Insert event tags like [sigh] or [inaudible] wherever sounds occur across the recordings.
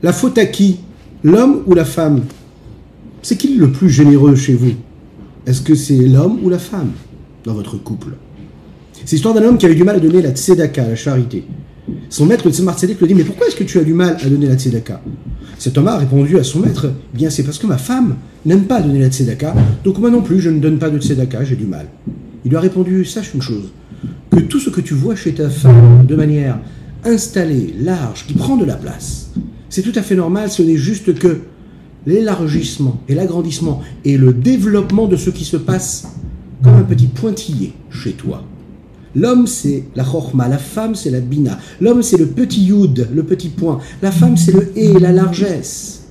La faute à qui? L'homme ou la femme? C'est qui le plus généreux chez vous? Est-ce que c'est l'homme ou la femme dans votre couple? C'est l'histoire d'un homme qui avait du mal à donner la tzedaka, la charité. Son maître, le Tzemar Tzedek, lui dit Mais pourquoi est-ce que tu as du mal à donner la tzedaka? Cet homme a répondu à son maître Bien, c'est parce que ma femme n'aime pas donner la tzedaka, donc moi non plus, je ne donne pas de tzedaka, j'ai du mal. Il lui a répondu Sache une chose, que tout ce que tu vois chez ta femme de manière installée, large, qui prend de la place, c'est tout à fait normal, ce n'est juste que l'élargissement et l'agrandissement et le développement de ce qui se passe comme un petit pointillé chez toi. L'homme, c'est la chorma, la femme, c'est la bina. L'homme, c'est le petit yud, le petit point. La femme, c'est le et, la largesse.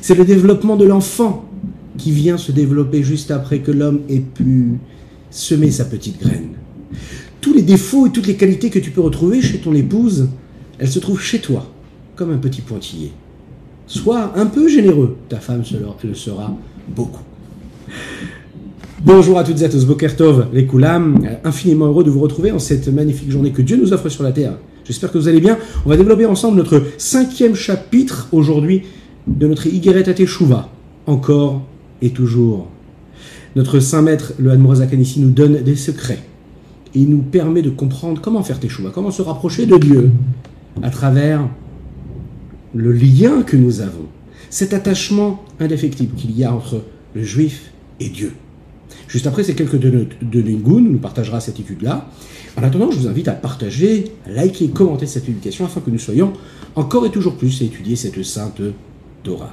C'est le développement de l'enfant qui vient se développer juste après que l'homme ait pu semer sa petite graine. Tous les défauts et toutes les qualités que tu peux retrouver chez ton épouse, elles se trouvent chez toi, comme un petit pointillé. Sois un peu généreux, ta femme le sera beaucoup. Bonjour à toutes et à tous, Bokertov, les Koulam, infiniment heureux de vous retrouver en cette magnifique journée que Dieu nous offre sur la terre. J'espère que vous allez bien. On va développer ensemble notre cinquième chapitre aujourd'hui de notre Igeret Ateshuva, encore et toujours. Notre saint maître, le Hanmorazak ici, nous donne des secrets. Et il nous permet de comprendre comment faire Teshuva, comment se rapprocher de Dieu à travers le lien que nous avons, cet attachement indéfectible qu'il y a entre le juif et Dieu. Juste après ces quelques de, de Ningun, nous partagera cette étude-là. En attendant, je vous invite à partager, à liker commenter cette publication afin que nous soyons encore et toujours plus à étudier cette sainte Torah.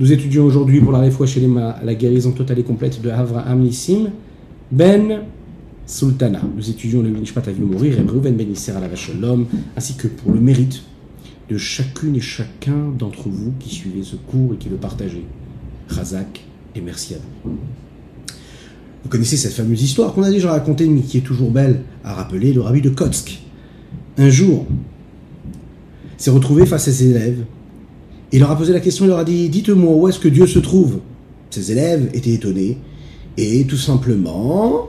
Nous étudions aujourd'hui pour la réfoua chez la guérison totale et complète de Avraham Nissim Ben Sultana. Nous étudions le Nishpat Avinu Mourir et Ben Ben Isser à la l'homme, ainsi que pour le mérite de chacune et chacun d'entre vous qui suivez ce cours et qui le partagez. Razak et merci à vous. Vous connaissez cette fameuse histoire qu'on a déjà racontée, mais qui est toujours belle à rappeler, le rabbi de Kotsk. Un jour, s'est retrouvé face à ses élèves. Il leur a posé la question, il leur a dit Dites-moi où est-ce que Dieu se trouve? Ses élèves étaient étonnés. Et tout simplement,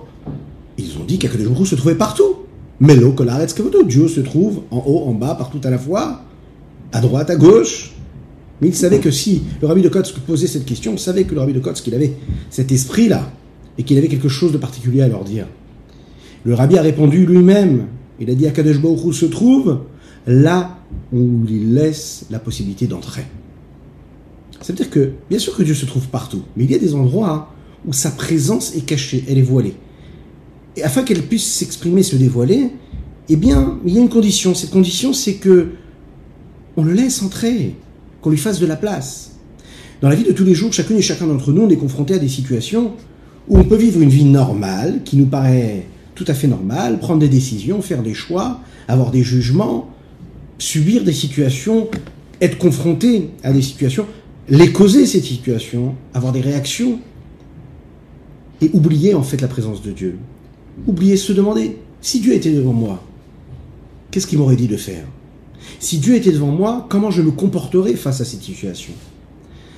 ils ont dit qu'Akadosh se trouvait partout. Mais l'eau, Dieu se trouve en haut, en bas, partout à la fois, à droite, à gauche. Mais il savait que si le rabbi de Kotsk posait cette question, il savait que le rabbi de Kotsk, il avait cet esprit-là et qu'il avait quelque chose de particulier à leur dire. Le rabbi a répondu lui-même. Il a dit à Kadesh se trouve là où il laisse la possibilité d'entrer. Ça veut dire que, bien sûr que Dieu se trouve partout, mais il y a des endroits où sa présence est cachée, elle est voilée. Et afin qu'elle puisse s'exprimer, se dévoiler, eh bien, il y a une condition. Cette condition, c'est que on le laisse entrer, qu'on lui fasse de la place. Dans la vie de tous les jours, chacune et chacun d'entre nous, on est confronté à des situations où on peut vivre une vie normale, qui nous paraît tout à fait normale, prendre des décisions, faire des choix, avoir des jugements, subir des situations, être confronté à des situations, les causer ces situations, avoir des réactions, et oublier en fait la présence de Dieu. Oublier se demander, si Dieu était devant moi, qu'est-ce qu'il m'aurait dit de faire? Si Dieu était devant moi, comment je me comporterais face à cette situation?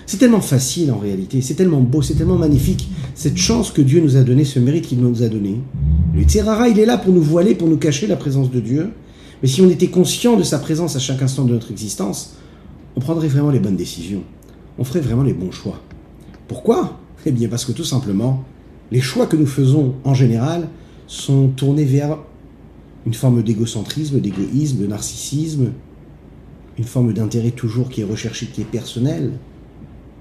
C'est tellement facile en réalité, c'est tellement beau, c'est tellement magnifique, cette chance que Dieu nous a donnée, ce mérite qu'il nous a donné. Le Tzerara, il est là pour nous voiler, pour nous cacher la présence de Dieu. Mais si on était conscient de sa présence à chaque instant de notre existence, on prendrait vraiment les bonnes décisions. On ferait vraiment les bons choix. Pourquoi? Eh bien parce que tout simplement, les choix que nous faisons en général sont tournés vers une forme d'égocentrisme, d'égoïsme, de narcissisme, une forme d'intérêt toujours qui est recherché, qui est personnel,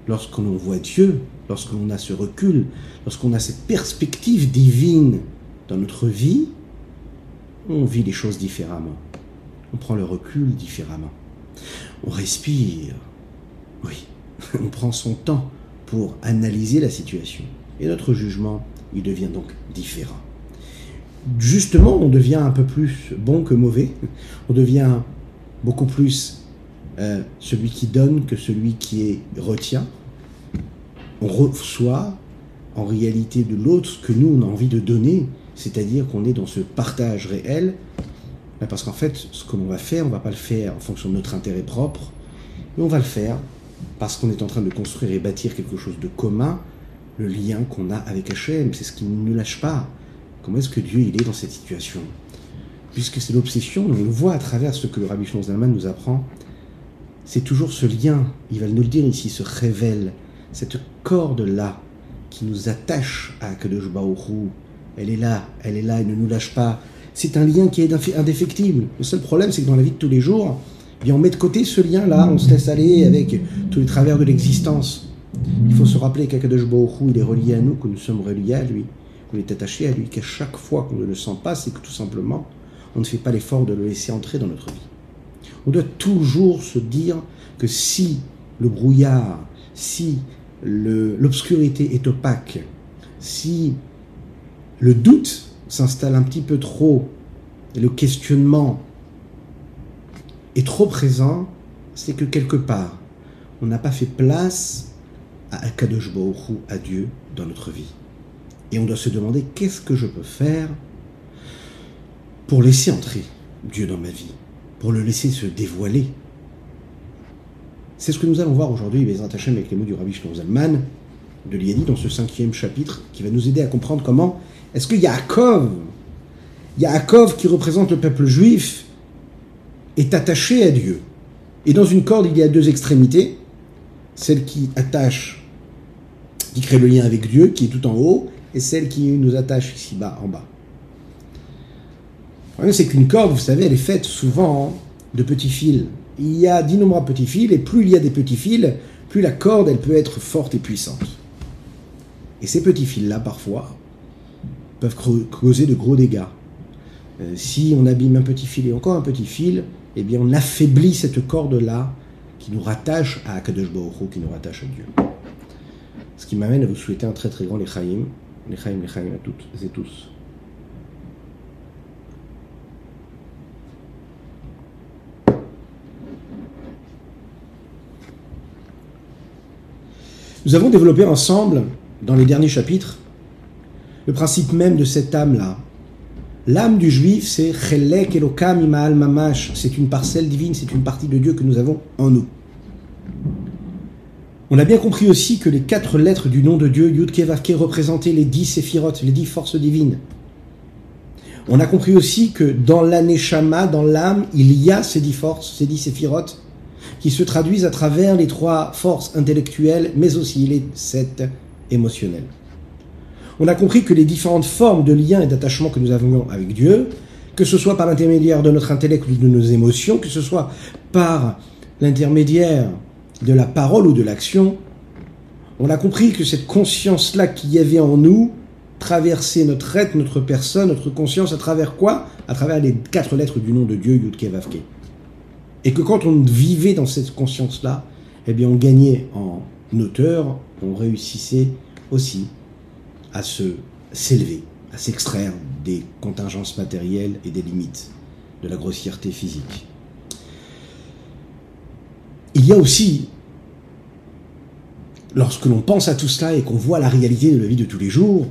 lorsqu'on voit Dieu, lorsqu'on a ce recul, lorsqu'on a cette perspective divine dans notre vie, on vit les choses différemment. On prend le recul différemment. On respire. Oui, [laughs] on prend son temps pour analyser la situation. Et notre jugement, il devient donc différent. Justement, on devient un peu plus bon que mauvais. On devient beaucoup plus euh, celui qui donne que celui qui retient. On reçoit en réalité de l'autre ce que nous, on a envie de donner, c'est-à-dire qu'on est dans ce partage réel, ben, parce qu'en fait, ce que l'on va faire, on va pas le faire en fonction de notre intérêt propre, mais on va le faire parce qu'on est en train de construire et bâtir quelque chose de commun, le lien qu'on a avec Hachem, c'est ce qui ne nous lâche pas. Comment est-ce que Dieu il est dans cette situation? Puisque c'est l'obsession, on le voit à travers ce que le Rabbi Zalman nous apprend, c'est toujours ce lien, il va nous le dire ici, se révèle, cette corde-là qui nous attache à Kadosh Baruch elle est là, elle est là, elle ne nous lâche pas. C'est un lien qui est indéfectible. Le seul problème, c'est que dans la vie de tous les jours, eh bien on met de côté ce lien-là, on se laisse aller avec tous les travers de l'existence. Il faut se rappeler qu'Akadosh Baruch il est relié à nous, que nous sommes reliés à lui, qu'on est attaché à lui, qu'à chaque fois qu'on ne le sent pas, c'est que tout simplement, on ne fait pas l'effort de le laisser entrer dans notre vie. On doit toujours se dire que si le brouillard, si l'obscurité est opaque, si le doute s'installe un petit peu trop et le questionnement est trop présent, c'est que quelque part, on n'a pas fait place à Akadosh Baruch à Dieu dans notre vie. Et on doit se demander qu'est-ce que je peux faire pour laisser entrer Dieu dans ma vie, pour le laisser se dévoiler. C'est ce que nous allons voir aujourd'hui, les Hachem, avec les mots du Rabbi Shlomo de l'Iadi, dans ce cinquième chapitre, qui va nous aider à comprendre comment est-ce que Yaakov, Yaakov qui représente le peuple juif, est attaché à Dieu. Et dans une corde, il y a deux extrémités, celle qui attache, qui crée le lien avec Dieu, qui est tout en haut, et celle qui nous attache ici-bas, en bas. Le problème, c'est qu'une corde, vous savez, elle est faite souvent de petits fils. Il y a d'innombrables petits fils, et plus il y a des petits fils, plus la corde, elle peut être forte et puissante. Et ces petits fils-là, parfois, peuvent causer de gros dégâts. Euh, si on abîme un petit fil et encore un petit fil, eh bien on affaiblit cette corde-là qui nous rattache à Akadosh Baruch qui nous rattache à Dieu. Ce qui m'amène à vous souhaiter un très très grand Lechaim, Lechaim, Lechaim à toutes et tous. Nous avons développé ensemble, dans les derniers chapitres, le principe même de cette âme-là. L'âme du juif, c'est Chelek Elokam Imaal Mamash. C'est une parcelle divine, c'est une partie de Dieu que nous avons en nous. On a bien compris aussi que les quatre lettres du nom de Dieu, Yud Kevavke, représentaient les dix séphirotes, les dix forces divines. On a compris aussi que dans l'aneshama, dans l'âme, il y a ces dix forces, ces dix séphirotes, qui se traduisent à travers les trois forces intellectuelles, mais aussi les sept émotionnelles. On a compris que les différentes formes de lien et d'attachement que nous avons avec Dieu, que ce soit par l'intermédiaire de notre intellect ou de nos émotions, que ce soit par l'intermédiaire de la parole ou de l'action, on a compris que cette conscience-là qu'il y avait en nous traversait notre être, notre personne, notre conscience, à travers quoi? À travers les quatre lettres du nom de Dieu, Yudke Vavke. Et que quand on vivait dans cette conscience-là, eh bien on gagnait en hauteur, on réussissait aussi à se s'élever, à s'extraire des contingences matérielles et des limites de la grossièreté physique. Il y a aussi, lorsque l'on pense à tout cela et qu'on voit la réalité de la vie de tous les jours,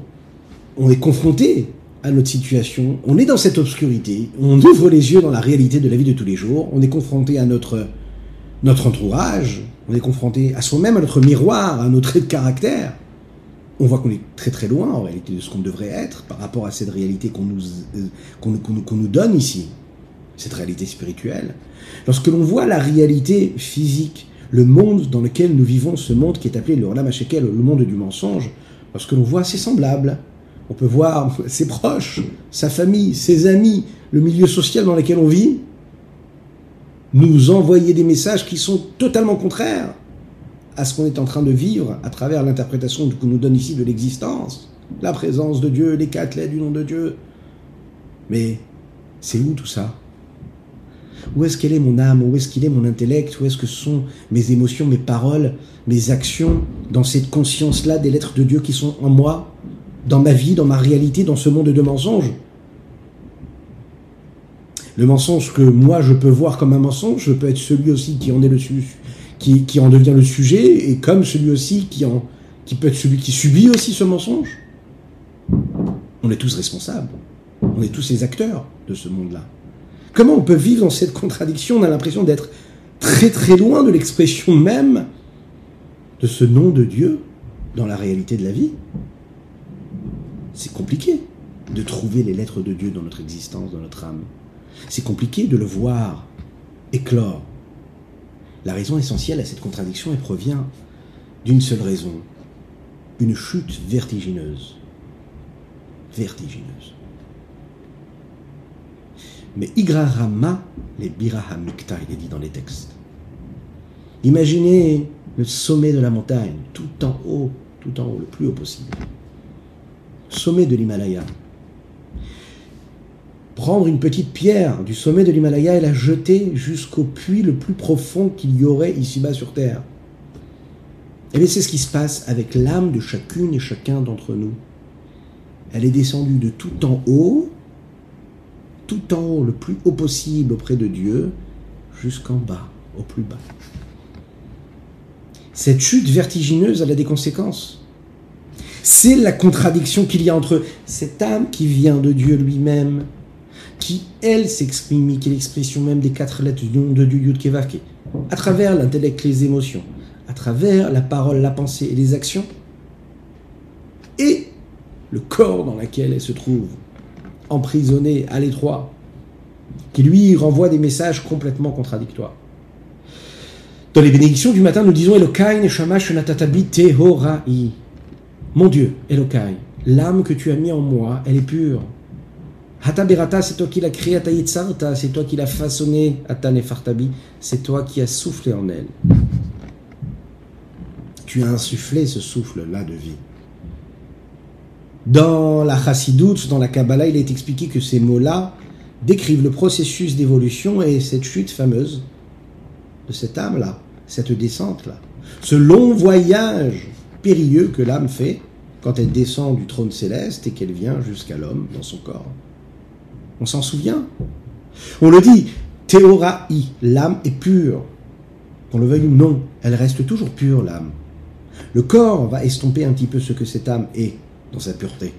on est confronté à notre situation, on est dans cette obscurité, on ouvre les yeux dans la réalité de la vie de tous les jours, on est confronté à notre, notre entourage, on est confronté à soi-même, à notre miroir, à nos traits de caractère. On voit qu'on est très très loin en réalité de ce qu'on devrait être par rapport à cette réalité qu'on nous, euh, qu'on nous donne ici, cette réalité spirituelle. Lorsque l'on voit la réalité physique, le monde dans lequel nous vivons, ce monde qui est appelé le Olam le monde du mensonge, lorsque l'on voit ses semblables, on peut voir ses proches, sa famille, ses amis, le milieu social dans lequel on vit, nous envoyer des messages qui sont totalement contraires à ce qu'on est en train de vivre à travers l'interprétation qu'on nous donne ici de l'existence, la présence de Dieu, les quatre lettres du nom de Dieu. Mais c'est où tout ça? Où est-ce qu'elle est mon âme? Où est-ce qu'il est mon intellect? Où est-ce que sont mes émotions, mes paroles, mes actions dans cette conscience-là des lettres de Dieu qui sont en moi, dans ma vie, dans ma réalité, dans ce monde de mensonges Le mensonge que moi je peux voir comme un mensonge, je peux être celui aussi qui en est le qui, qui en devient le sujet, et comme celui aussi qui peut être celui qui subit aussi ce mensonge. On est tous responsables. On est tous les acteurs de ce monde-là. Comment on peut vivre dans cette contradiction? On a l'impression d'être très très loin de l'expression même de ce nom de Dieu dans la réalité de la vie. C'est compliqué de trouver les lettres de Dieu dans notre existence, dans notre âme. C'est compliqué de le voir éclore. La raison essentielle à cette contradiction, elle provient d'une seule raison, une chute vertigineuse. Vertigineuse. Mais Igrarama, les Birahamikta, il est dit dans les textes. Imaginez le sommet de la montagne, tout en haut, tout en haut, le plus haut possible. Sommet de l'Himalaya. Prendre une petite pierre du sommet de l'Himalaya et la jeter jusqu'au puits le plus profond qu'il y aurait ici-bas sur Terre. Et eh bien c'est ce qui se passe avec l'âme de chacune et chacun d'entre nous. Elle est descendue de tout en haut tout en haut, le plus haut possible auprès de Dieu, jusqu'en bas, au plus bas. Cette chute vertigineuse, elle a des conséquences. C'est la contradiction qu'il y a entre cette âme qui vient de Dieu lui-même, qui, elle, s'exprime, qui est l'expression même des quatre lettres du nom de Dieu, Yud Kevake, à travers l'intellect, les émotions, à travers la parole, la pensée et les actions, et le corps dans lequel elle se trouve, emprisonné à l'étroit, qui lui renvoie des messages complètement contradictoires. Dans les bénédictions du matin, nous disons Elokai Shamash Natatabi Tehorai. Mon Dieu, Elokai, l'âme que tu as mis en moi, elle est pure. Hataberata, c'est toi qui l'as créée, Atayitzarta, c'est toi qui l'as façonnée, Atanefartabi, c'est toi qui as soufflé en elle. Tu as insufflé ce souffle-là de vie. Dans la Chassidoute, dans la Kabbalah, il est expliqué que ces mots-là décrivent le processus d'évolution et cette chute fameuse de cette âme-là, cette descente-là. Ce long voyage périlleux que l'âme fait quand elle descend du trône céleste et qu'elle vient jusqu'à l'homme dans son corps. On s'en souvient? On le dit, Théorai, l'âme est pure. Qu'on le veuille ou non, elle reste toujours pure, l'âme. Le corps va estomper un petit peu ce que cette âme est dans sa pureté.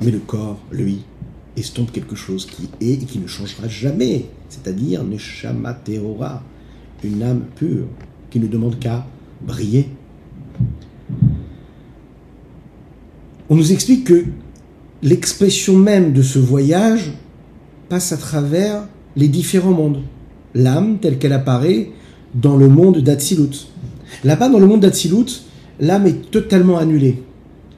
Mais le corps, lui, estompe quelque chose qui est et qui ne changera jamais, c'est-à-dire Neshama Teora, une âme pure qui ne demande qu'à briller. On nous explique que l'expression même de ce voyage passe à travers les différents mondes. L'âme telle qu'elle apparaît dans le monde d'Atsilut. Là-bas, dans le monde d'Atsilut, l'âme est totalement annulée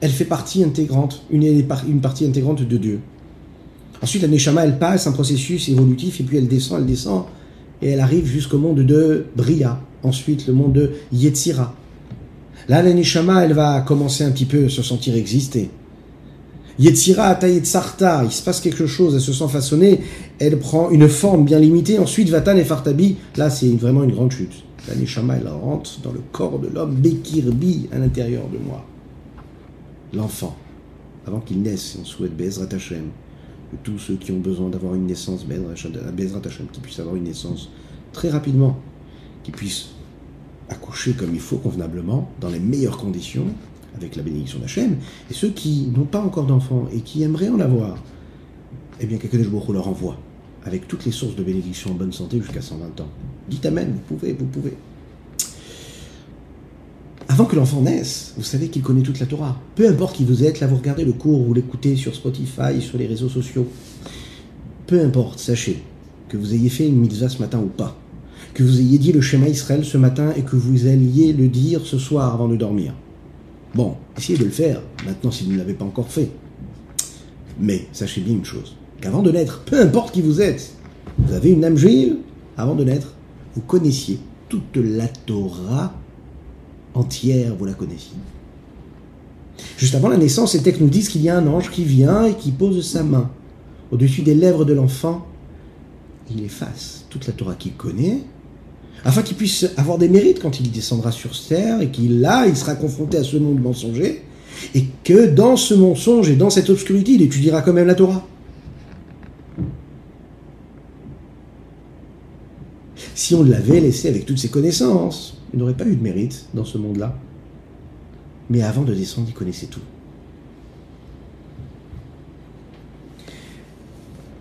elle fait partie intégrante, une, une partie intégrante de Dieu. Ensuite, la Neshama, elle passe un processus évolutif, et puis elle descend, elle descend, et elle arrive jusqu'au monde de Bria, ensuite le monde de Yetzira. Là, la Neshama, elle va commencer un petit peu à se sentir exister. Yetzira, Tayetzarta, il se passe quelque chose, elle se sent façonnée, elle prend une forme bien limitée, ensuite Vatan et Fartabi, là c'est vraiment une grande chute. La Neshama, elle rentre dans le corps de l'homme, Bekirbi, à l'intérieur de moi l'enfant, avant qu'il naisse, on souhaite Bezrat Hashem, que tous ceux qui ont besoin d'avoir une naissance, Bezrat Hashem, qui puissent avoir une naissance très rapidement, qui puissent accoucher comme il faut convenablement, dans les meilleures conditions, avec la bénédiction d'Hachem, et ceux qui n'ont pas encore d'enfants et qui aimeraient en avoir, eh bien, quelqu'un de leur envoie, avec toutes les sources de bénédiction en bonne santé jusqu'à 120 ans. Dites Amen, vous pouvez, vous pouvez. Avant que l'enfant naisse, vous savez qu'il connaît toute la Torah. Peu importe qui vous êtes, là vous regardez le cours, vous l'écoutez sur Spotify, sur les réseaux sociaux. Peu importe, sachez que vous ayez fait une mitzvah ce matin ou pas, que vous ayez dit le schéma Israël ce matin et que vous alliez le dire ce soir avant de dormir. Bon, essayez de le faire, maintenant si vous ne l'avez pas encore fait. Mais sachez bien une chose, qu'avant de naître, peu importe qui vous êtes, vous avez une âme juive, avant de naître, vous connaissiez toute la Torah entière, vous la connaissiez. Juste avant la naissance, ces textes nous disent qu'il y a un ange qui vient et qui pose sa main au-dessus des lèvres de l'enfant. Il efface toute la Torah qu'il connaît, afin qu'il puisse avoir des mérites quand il descendra sur terre et qu'il là, il sera confronté à ce monde mensonger, et que dans ce mensonge et dans cette obscurité, il étudiera quand même la Torah. Si on l'avait laissé avec toutes ses connaissances, il n'aurait pas eu de mérite dans ce monde-là. Mais avant de descendre, il connaissait tout.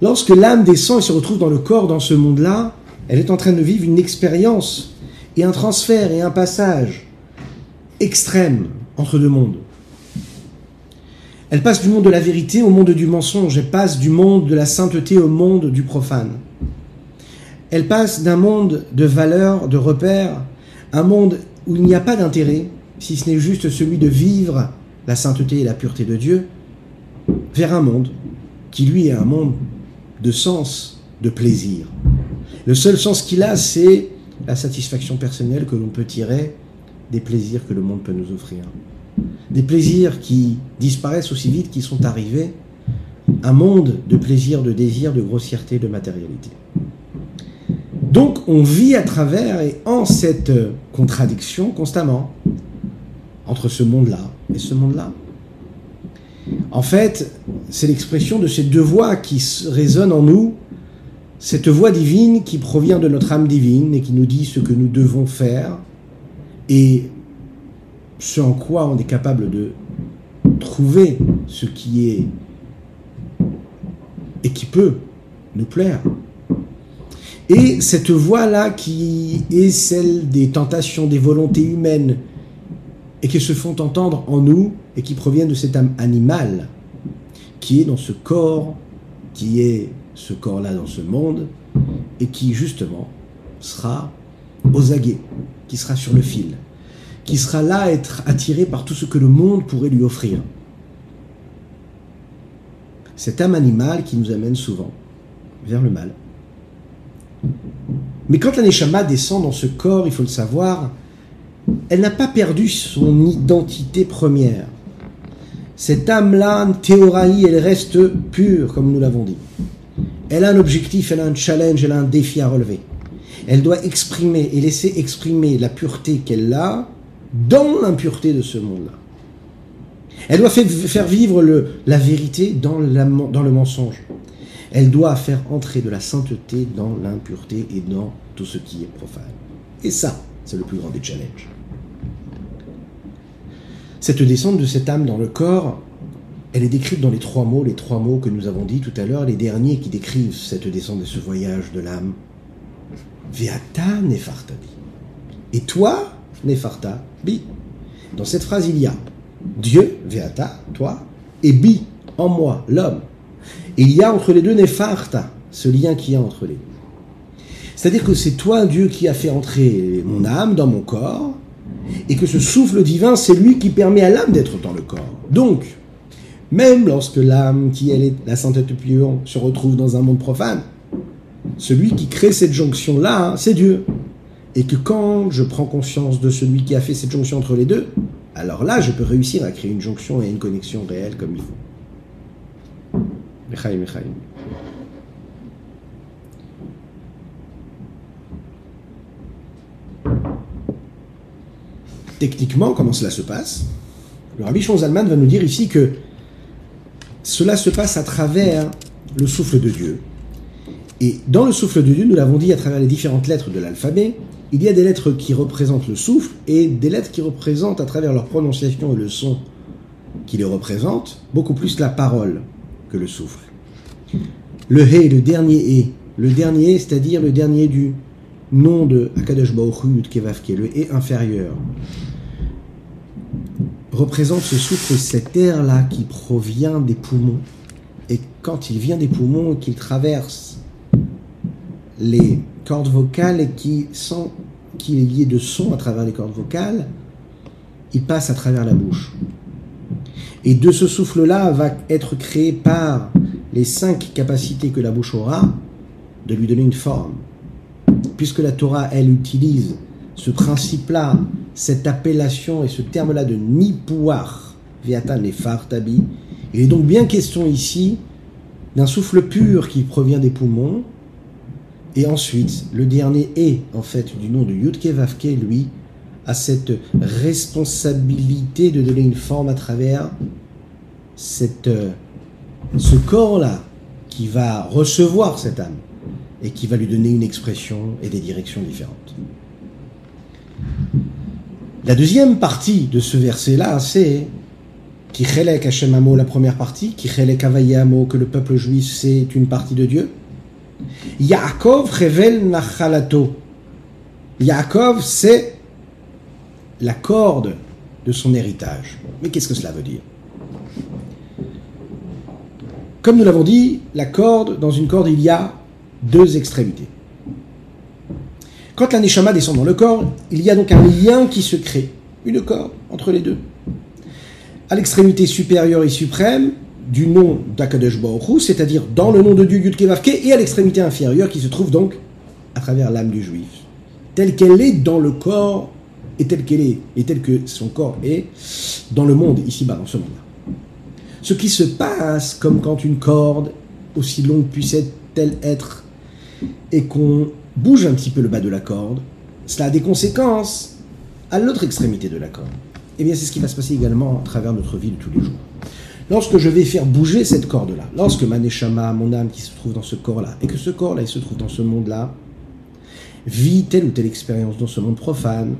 Lorsque l'âme descend et se retrouve dans le corps dans ce monde-là, elle est en train de vivre une expérience et un transfert et un passage extrême entre deux mondes. Elle passe du monde de la vérité au monde du mensonge, elle passe du monde de la sainteté au monde du profane. Elle passe d'un monde de valeurs, de repères, un monde où il n'y a pas d'intérêt, si ce n'est juste celui de vivre la sainteté et la pureté de Dieu, vers un monde qui lui est un monde de sens, de plaisir. Le seul sens qu'il a, c'est la satisfaction personnelle que l'on peut tirer des plaisirs que le monde peut nous offrir. Des plaisirs qui disparaissent aussi vite qu'ils sont arrivés. Un monde de plaisir, de désir, de grossièreté, de matérialité. Donc on vit à travers et en cette contradiction constamment entre ce monde-là et ce monde-là. En fait, c'est l'expression de ces deux voix qui résonnent en nous, cette voix divine qui provient de notre âme divine et qui nous dit ce que nous devons faire et ce en quoi on est capable de trouver ce qui est et qui peut nous plaire. Et cette voix-là qui est celle des tentations, des volontés humaines, et qui se font entendre en nous, et qui proviennent de cette âme animale, qui est dans ce corps, qui est ce corps-là dans ce monde, et qui justement sera aux aguets, qui sera sur le fil, qui sera là à être attiré par tout ce que le monde pourrait lui offrir. Cette âme animale qui nous amène souvent vers le mal. Mais quand la Neshama descend dans ce corps, il faut le savoir, elle n'a pas perdu son identité première. Cette âme-là, théoraï, elle reste pure, comme nous l'avons dit. Elle a un objectif, elle a un challenge, elle a un défi à relever. Elle doit exprimer et laisser exprimer la pureté qu'elle a dans l'impureté de ce monde-là. Elle doit faire vivre la vérité dans, dans le mensonge. Elle doit faire entrer de la sainteté dans l'impureté et dans tout ce qui est profane. Et ça, c'est le plus grand des challenges. Cette descente de cette âme dans le corps, elle est décrite dans les trois mots, les trois mots que nous avons dit tout à l'heure, les derniers qui décrivent cette descente et ce voyage de l'âme. Veata nefartabi. Et toi, nefarta bi. Dans cette phrase, il y a Dieu, Veata, toi, et bi, en moi, l'homme. Et il y a entre les deux Nefarta, ce lien qu'il y a entre les deux. C'est-à-dire que c'est toi, Dieu, qui a fait entrer mon âme dans mon corps, et que ce souffle divin, c'est lui qui permet à l'âme d'être dans le corps. Donc, même lorsque l'âme, qui elle est la sainteté pure, se retrouve dans un monde profane, celui qui crée cette jonction-là, hein, c'est Dieu. Et que quand je prends conscience de celui qui a fait cette jonction entre les deux, alors là, je peux réussir à créer une jonction et une connexion réelle comme il faut. Techniquement, comment cela se passe? Le Rabbi Zalman va nous dire ici que cela se passe à travers le souffle de Dieu. Et dans le souffle de Dieu, nous l'avons dit à travers les différentes lettres de l'alphabet, il y a des lettres qui représentent le souffle et des lettres qui représentent à travers leur prononciation et le son qui les représentent beaucoup plus la parole que le souffle. Le He, le dernier He, le dernier, c'est-à-dire le dernier du nom de Akadosh Baruch est le He inférieur, représente ce souffle, cet air-là qui provient des poumons. Et quand il vient des poumons et qu'il traverse les cordes vocales et qui sent qu'il est lié de son à travers les cordes vocales, il passe à travers la bouche. Et de ce souffle-là va être créé par les cinq capacités que la bouche aura de lui donner une forme. Puisque la Torah, elle, utilise ce principe-là, cette appellation et ce terme-là de nipouar, viatan et tabi, il est donc bien question ici d'un souffle pur qui provient des poumons, Et ensuite, le dernier est, en fait, du nom de Yudke Vavke, lui, a cette responsabilité de donner une forme à travers cette, euh, ce corps-là qui va recevoir cette âme et qui va lui donner une expression et des directions différentes. La deuxième partie de ce verset-là, c'est Kichelek Hashem la première partie, Kichelek Amo, que le peuple juif, c'est une partie de Dieu. Yaakov Revel Nachalato. Yaakov, c'est la corde de son héritage. Mais qu'est-ce que cela veut dire? Comme nous l'avons dit, la corde, dans une corde, il y a deux extrémités. Quand la Neshama descend dans le corps, il y a donc un lien qui se crée, une corde entre les deux. À l'extrémité supérieure et suprême du nom d'Akadosh Baruch c'est-à-dire dans le nom de Dieu Yud et à l'extrémité inférieure qui se trouve donc à travers l'âme du juif, telle qu'elle est dans le corps et telle qu'elle est, et telle que son corps est dans le monde, ici-bas, dans ce monde-là. Ce qui se passe comme quand une corde, aussi longue puisse-t-elle être, et qu'on bouge un petit peu le bas de la corde, cela a des conséquences à l'autre extrémité de la corde. Eh bien, c'est ce qui va se passer également à travers notre vie de tous les jours. Lorsque je vais faire bouger cette corde-là, lorsque ma neshama, mon âme qui se trouve dans ce corps-là, et que ce corps-là, il se trouve dans ce monde-là, vit telle ou telle expérience dans ce monde profane,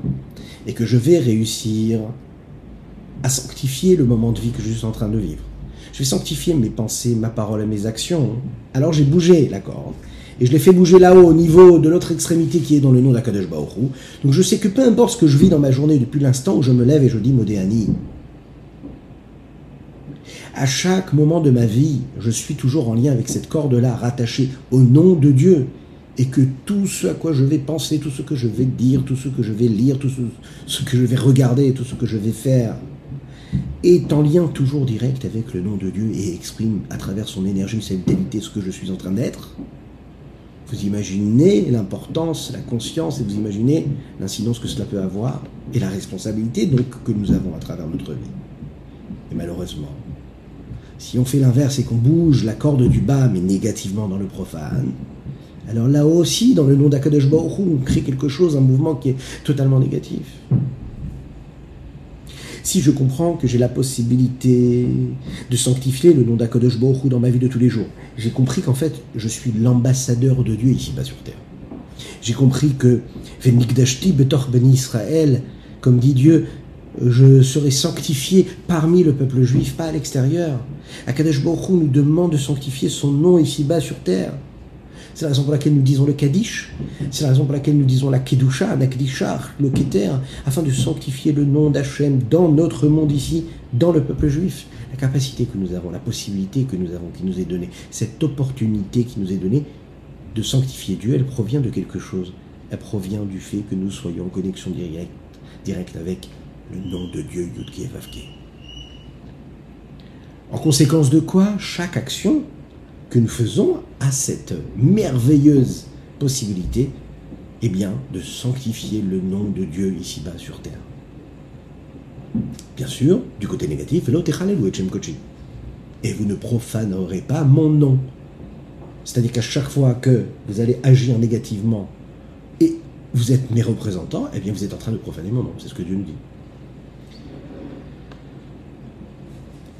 et que je vais réussir à sanctifier le moment de vie que je suis en train de vivre. Je vais sanctifier mes pensées, ma parole et mes actions. Alors j'ai bougé la corde. Et je l'ai fait bouger là-haut, au niveau de l'autre extrémité qui est dans le nom d'Akadosh Baoru. Donc je sais que peu importe ce que je vis dans ma journée depuis l'instant où je me lève et je dis Modéani, à chaque moment de ma vie, je suis toujours en lien avec cette corde-là, rattachée au nom de Dieu. Et que tout ce à quoi je vais penser, tout ce que je vais dire, tout ce que je vais lire, tout ce, que je vais regarder, tout ce que je vais faire, est en lien toujours direct avec le nom de Dieu et exprime à travers son énergie, sa vitalité, ce que je suis en train d'être. Vous imaginez l'importance, la conscience, et vous imaginez l'incidence que cela peut avoir, et la responsabilité donc que nous avons à travers notre vie. Et malheureusement, si on fait l'inverse et qu'on bouge la corde du bas, mais négativement dans le profane, alors là aussi, dans le nom d'Akadosh on crée quelque chose, un mouvement qui est totalement négatif. Si je comprends que j'ai la possibilité de sanctifier le nom d'Akadosh Baruch dans ma vie de tous les jours, j'ai compris qu'en fait, je suis l'ambassadeur de Dieu ici-bas sur terre. J'ai compris que Ben Israël, comme dit Dieu, je serai sanctifié parmi le peuple juif, pas à l'extérieur. Akadosh Baruch nous demande de sanctifier son nom ici-bas sur terre. C'est la raison pour laquelle nous disons le Kaddish, c'est la raison pour laquelle nous disons la Kedusha, la Kedishar, le Keter, afin de sanctifier le nom d'Hachem dans notre monde ici, dans le peuple juif. La capacité que nous avons, la possibilité que nous avons, qui nous est donnée, cette opportunité qui nous est donnée de sanctifier Dieu, elle provient de quelque chose. Elle provient du fait que nous soyons en connexion directe, avec le nom de Dieu, Yudke Vavke. En conséquence de quoi, chaque action que nous faisons a cette merveilleuse possibilité eh bien, de sanctifier le nom de Dieu ici-bas sur terre. Bien sûr, du côté négatif, et vous ne profanerez pas mon nom. C'est-à-dire qu'à chaque fois que vous allez agir négativement et vous êtes mes représentants, eh bien vous êtes en train de profaner mon nom. C'est ce que Dieu nous dit.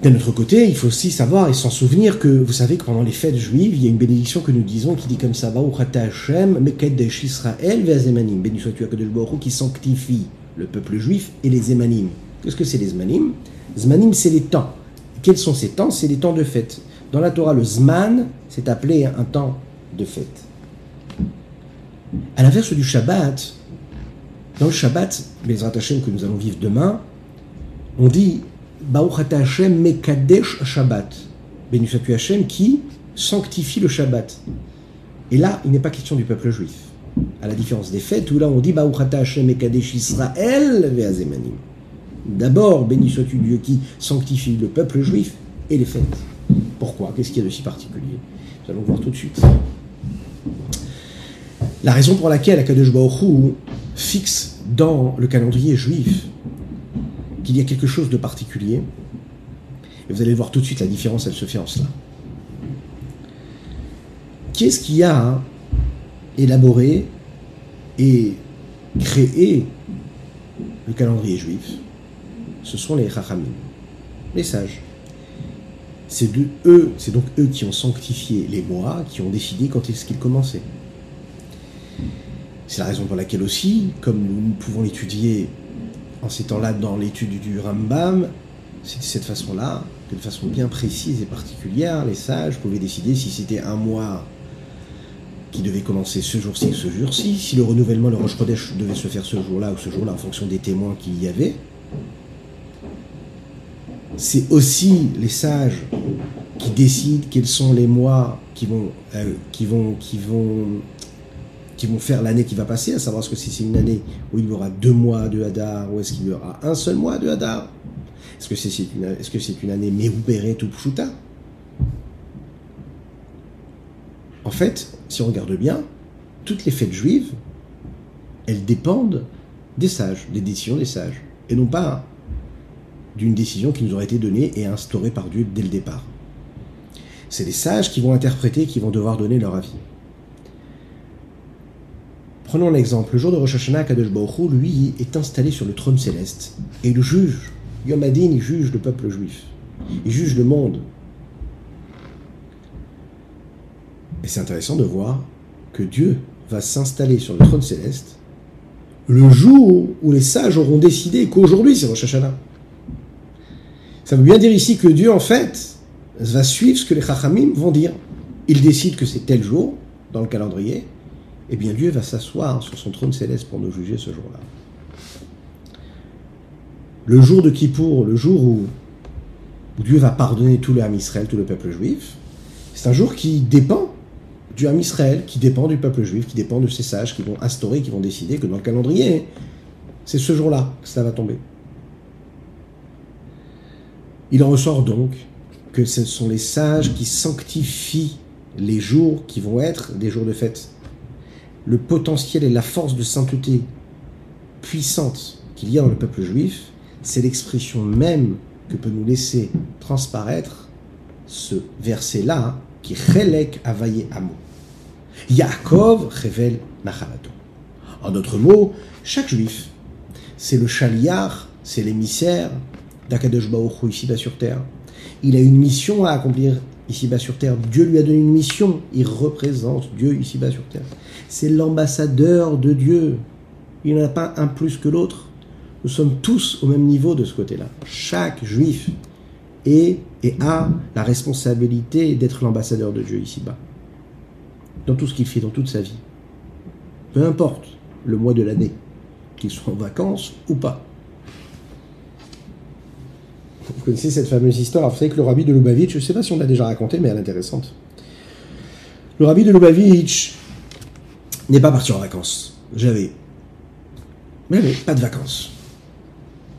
D'un autre côté, il faut aussi savoir et s'en souvenir que vous savez que pendant les fêtes juives, il y a une bénédiction que nous disons qui dit comme ça Hashem, Mekedesh Israël, Ve'azemanim. Béni sois-tu à Baruch qui sanctifie le peuple juif et les Zemanim. Qu'est-ce que c'est les Zemanim? Zmanim, c'est les temps. Quels sont ces temps? C'est les temps de fête. Dans la Torah, le Zman, c'est appelé un temps de fête. À l'inverse du Shabbat, dans le Shabbat, les Hashem que nous allons vivre demain, on dit Baruch Hashem Mekadesh Shabbat. Béni sois-tu Hashem qui sanctifie le Shabbat. Et là, il n'est pas question du peuple juif. À la différence des fêtes, où là on dit Baruch Hashem Mekadesh Israël Ve'azemanim. D'abord, béni sois-tu Dieu qui sanctifie le peuple juif et les fêtes. Pourquoi? Qu'est-ce qu'il y a de si particulier? Nous allons voir tout de suite. La raison pour laquelle Akadosh Baruch fixe dans le calendrier juif qu'il y a quelque chose de particulier. Et vous allez voir tout de suite la différence, elle se fait en cela. Qu'est-ce qu'il y a élaboré et créé le calendrier juif, ce sont les Chachamim, les sages. C'est eux, c'est donc eux qui ont sanctifié les mois, qui ont décidé quand est-ce qu'ils commençaient. C'est la raison pour laquelle aussi, comme nous pouvons l'étudier en ces temps-là dans l'étude du Rambam, c'est de cette façon-là, de façon bien précise et particulière, les sages pouvaient décider si c'était un mois qui devait commencer ce jour-ci ou ce jour-ci, si le renouvellement, le Rosh Chodesh devait se faire ce jour-là ou ce jour-là en fonction des témoins qu'il y avait. C'est aussi les sages qui décident quels sont les mois qui vont, euh, qui vont, qui vont, qui vont faire l'année qui va passer, à savoir ce que si c'est une année où il y aura deux mois de Hadar ou est-ce qu'il y aura un seul mois de Hadar Est-ce que c'est une, année Mehouberet ou En fait, si on regarde bien, toutes les fêtes juives, elles dépendent des sages, des décisions des sages, et non pas d'une décision qui nous aurait été donnée et instaurée par Dieu dès le départ. C'est les sages qui vont interpréter, qui vont devoir donner leur avis. Prenons l'exemple. Le jour de Rosh Hashanah, Kadosh Baruch lui, est installé sur le trône céleste. Et le juge, Yom Adin, il juge le peuple juif. Il juge le monde. Et c'est intéressant de voir que Dieu va s'installer sur le trône céleste le jour où les sages auront décidé qu'aujourd'hui c'est Rosh Hashanah. Ça veut bien dire ici que Dieu, en fait, va suivre ce que les Chachamim vont dire. Il décide que c'est tel jour dans le calendrier, eh bien Dieu va s'asseoir sur son trône céleste pour nous juger ce jour-là. Le jour de Kippour, le jour où, Dieu va pardonner tout le Ham Israël, tout le peuple juif, c'est un jour qui dépend du Ham Israël, qui dépend du peuple juif, qui dépend de ces sages qui vont instaurer, qui vont décider que dans le calendrier, c'est ce jour-là que ça va tomber. Il en ressort donc que ce sont les sages qui sanctifient les jours qui vont être des jours de fête. Le potentiel et la force de sainteté puissante qu'il y a dans le peuple juif, c'est l'expression même que peut nous laisser transparaître ce verset-là, qui relèque avaye amo. Yaakov révèle Nachalato. En d'autres mots, chaque juif, c'est le chaliar, c'est l'émissaire d'Akadosh Baruch ici-bas sur terre. Il a une mission à accomplir ici-bas sur terre. Dieu lui a donné une mission. Il représente Dieu ici-bas sur terre. C'est l'ambassadeur de Dieu. Il n'y en a pas un plus que l'autre. Nous sommes tous au même niveau de ce côté-là. Chaque juif est et a la responsabilité d'être l'ambassadeur de Dieu ici-bas dans tout ce qu'il fait, dans toute sa vie. Peu importe le mois de l'année, qu'il soit en vacances ou pas. Vous connaissez cette fameuse histoire. Vous savez que le rabbi de Lubavitch, je ne sais pas si on l'a déjà raconté, mais elle est intéressante. Le rabbi de Lubavitch n'est pas parti en vacances. J'avais. Mais pas de vacances.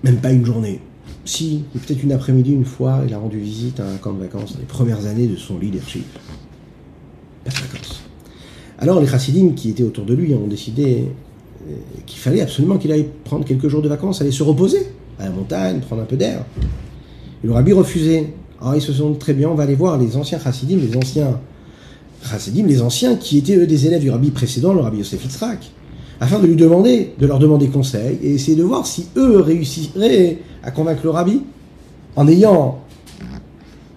Même pas une journée. Si, peut-être une après-midi, une fois, il a rendu visite à un camp de vacances, les premières années de son leadership. Pas de vacances. Alors les chassidim qui étaient autour de lui ont décidé euh, qu'il fallait absolument qu'il aille prendre quelques jours de vacances, aller se reposer à la montagne, prendre un peu d'air. Le rabbi refusait. Alors ils se sont très bien, on va aller voir les anciens chassidim, les anciens chassidim, les anciens qui étaient eux des élèves du rabbi précédent, le rabbi Yosef afin de lui demander, de leur demander conseil et essayer de voir si eux réussiraient à convaincre le rabbi en ayant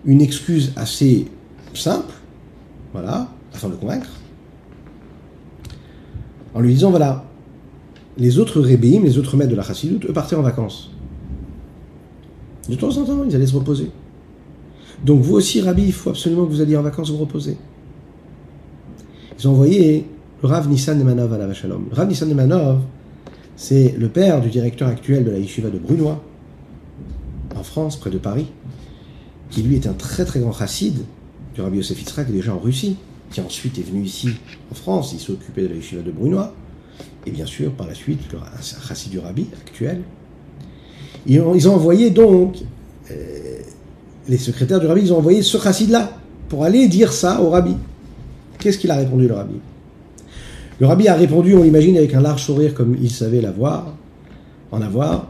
une excuse assez simple, voilà, afin de le convaincre, en lui disant voilà, les autres rébéim, les autres maîtres de la chassidoute, eux partaient en vacances. De temps en temps, ils allaient se reposer. Donc vous aussi, Rabbi, il faut absolument que vous alliez en vacances vous reposer. Ils ont envoyé le Rav Nissan Nemanov à la Vachalom. Rav Nissan Nemanov, c'est le père du directeur actuel de la yeshiva de Brunois, en France, près de Paris, qui lui est un très très grand chassid du Rabbi Yosef déjà en Russie qui ensuite est venu ici en France, il s'est occupé de la yeshiva de Brunois, et bien sûr par la suite le chassid du rabbi actuel. Ils ont, envoyé donc, euh, les secrétaires du rabbi, ils ont envoyé ce chassid-là pour aller dire ça au rabbi. Qu'est-ce qu'il a répondu le rabbi? Le rabbi a répondu, on l'imagine, avec un large sourire comme il savait l'avoir, en avoir.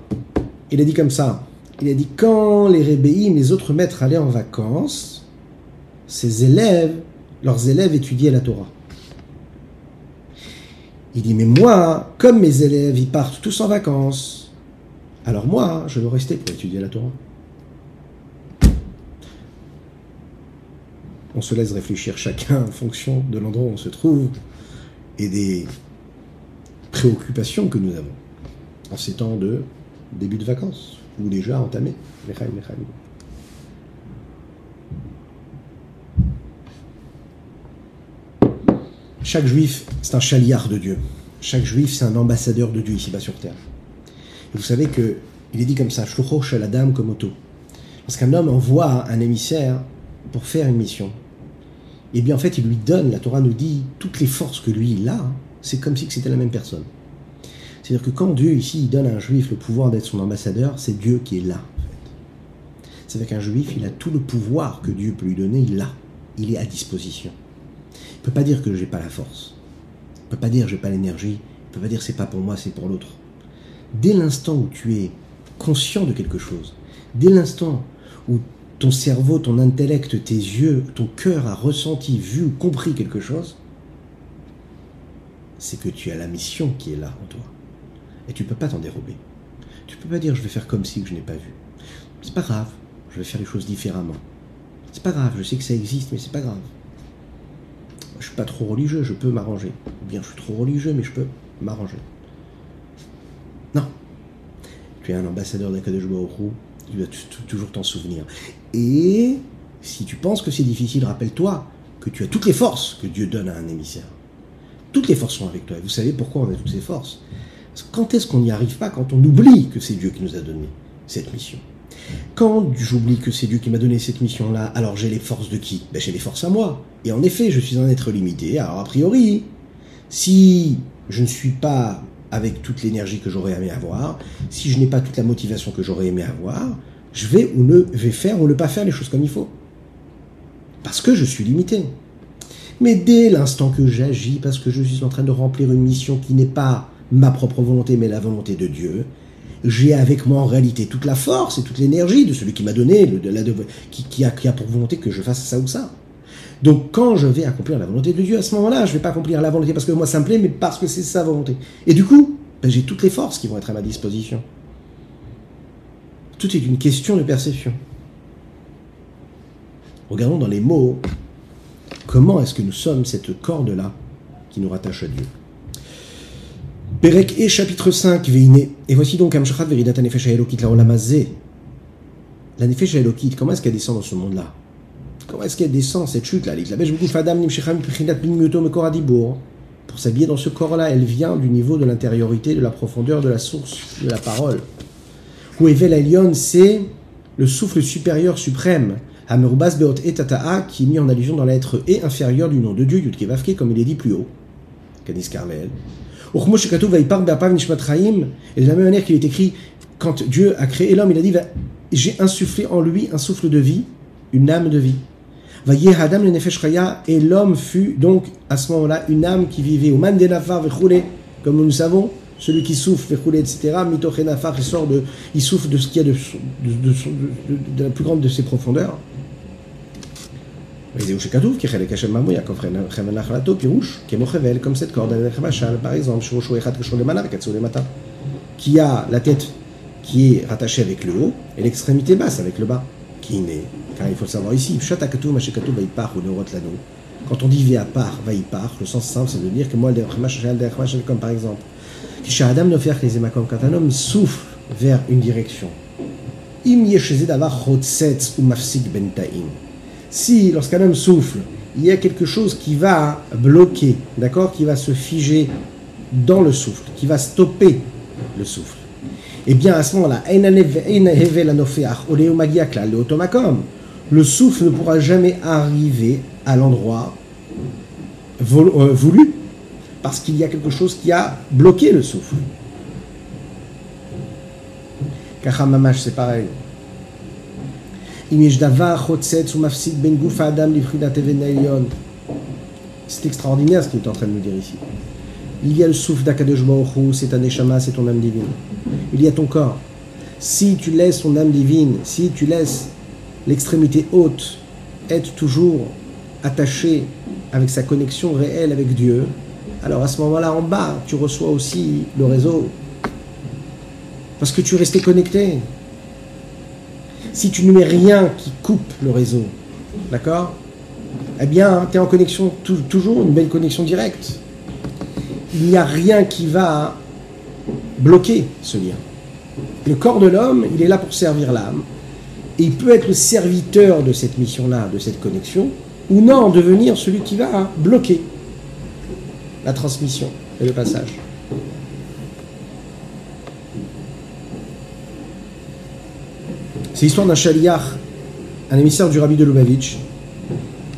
Il a dit comme ça, il a dit quand les rébéim, les autres maîtres allaient en vacances, ses élèves leurs élèves étudiaient la Torah. Il dit, mais moi, comme mes élèves, ils partent tous en vacances, alors moi, je veux rester pour étudier la Torah. On se laisse réfléchir chacun en fonction de l'endroit où on se trouve et des préoccupations que nous avons en ces temps de début de vacances ou déjà entamés. Chaque juif, c'est un chaliard de Dieu. Chaque juif, c'est un ambassadeur de Dieu ici-bas sur terre. Vous savez que il est dit comme ça, la dame comme auto. Lorsqu'un homme envoie un émissaire pour faire une mission, et eh bien en fait, il lui donne, la Torah nous dit, toutes les forces que lui il a, c'est comme si c'était la même personne. C'est-à-dire que quand Dieu ici il donne à un juif le pouvoir d'être son ambassadeur, c'est Dieu qui est là. C'est-à-dire qu'un juif, il a tout le pouvoir que Dieu peut lui donner, il l'a. Il est à disposition. Il ne peut pas dire que je n'ai pas la force. Il ne peut pas dire que je n'ai pas l'énergie. Il ne peut pas dire c'est pas pour moi, c'est pour l'autre. Dès l'instant où tu es conscient de quelque chose, dès l'instant où ton cerveau, ton intellect, tes yeux, ton cœur a ressenti, vu ou compris quelque chose, c'est que tu as la mission qui est là en toi. Et tu ne peux pas t'en dérober. Tu ne peux pas dire je vais faire comme si je n'ai pas vu. C'est pas grave, je vais faire les choses différemment. C'est pas grave, je sais que ça existe, mais c'est pas grave. Je suis pas trop religieux, je peux m'arranger. Ou bien je suis trop religieux, mais je peux m'arranger. Non. Tu es un ambassadeur d'Akadosh Baruch tu dois toujours t'en souvenir. Et si tu penses que c'est difficile, rappelle-toi que tu as toutes les forces que Dieu donne à un émissaire. Toutes les forces sont avec toi. Et vous savez pourquoi on a toutes ces forces? Quand est-ce qu'on n'y arrive pas Quand on oublie que c'est Dieu qui nous a donné cette mission? Quand j'oublie que c'est Dieu qui m'a donné cette mission-là, alors j'ai les forces de qui? Ben, J'ai les forces à moi. Et en effet, je suis un être limité. Alors a priori, si je ne suis pas avec toute l'énergie que j'aurais aimé avoir, si je n'ai pas toute la motivation que j'aurais aimé avoir, je vais ou ne vais faire ou ne pas faire les choses comme il faut. Parce que je suis limité. Mais dès l'instant que j'agis, parce que je suis en train de remplir une mission qui n'est pas ma propre volonté, mais la volonté de Dieu, j'ai avec moi en réalité toute la force et toute l'énergie de celui qui m'a donné, qui a pour volonté que je fasse ça ou ça. Donc quand je vais accomplir la volonté de Dieu, à ce moment-là, je ne vais pas accomplir la volonté parce que moi ça me plaît, mais parce que c'est sa volonté. Et du coup, ben, j'ai toutes les forces qui vont être à ma disposition. Tout est une question de perception. Regardons dans les mots, comment est-ce que nous sommes cette corde-là qui nous rattache à Dieu? Perek et chapitre 5, Veiné. Et voici donc Amshachat Veridata Nefesh Elokit la Olamazé. La Nefesh Elokit, comment est-ce qu'elle descend dans ce monde-là? Comment est-ce qu'elle descend, cette chute-là Pour s'habiller dans ce corps-là, elle vient du niveau de l'intériorité, de la profondeur, de la source de la parole. Evel Elion, c'est le souffle supérieur suprême. Beot Etata'a, qui est mis en allusion dans la lettre E inférieure du nom de Dieu, Yudkevavke, comme il est dit plus haut. Kadis Karmel. Et de la même manière qu'il est écrit, quand Dieu a créé l'homme, il a dit J'ai insufflé en lui un souffle de vie, une âme de vie. Adam le nefesh et l'homme fut donc à ce moment-là une âme qui vivait au man comme nous savons, celui qui souffle, etc. Mitochenafar, il sort de, il souffle de ce qu'il y a de, de, de, la plus grande de ses profondeurs. comme cette corde, par exemple, qui a la tête qui est rattachée avec le haut et l'extrémité basse avec le bas car il faut le savoir ici, quand on dit via part, part, le sens simple c'est de dire que moi, comme par exemple, quand un homme souffle vers une direction, si lorsqu'un homme souffle, il y a quelque chose qui va bloquer, d'accord, qui va se figer dans le souffle, qui va stopper le souffle eh bien à ce moment-là, le souffle ne pourra jamais arriver à l'endroit euh, voulu, parce qu'il y a quelque chose qui a bloqué le souffle. Kachamamash, c'est pareil. Ben c'est extraordinaire ce qu'il est en train de nous dire ici. Il y a le souffle d'Akadosh c'est un Neshama, c'est ton âme divine. Il y a ton corps. Si tu laisses ton âme divine, si tu laisses l'extrémité haute être toujours attachée avec sa connexion réelle avec Dieu, alors à ce moment-là, en bas, tu reçois aussi le réseau. Parce que tu restais connecté. Si tu ne mets rien qui coupe le réseau, d'accord? Eh bien, tu es en connexion, toujours une belle connexion directe. Il n'y a rien qui va bloquer ce lien. Le corps de l'homme, il est là pour servir l'âme. Et il peut être serviteur de cette mission-là, de cette connexion, ou non, devenir celui qui va bloquer la transmission et le passage. C'est l'histoire d'un chaliar, un émissaire du rabbi de Lubavitch,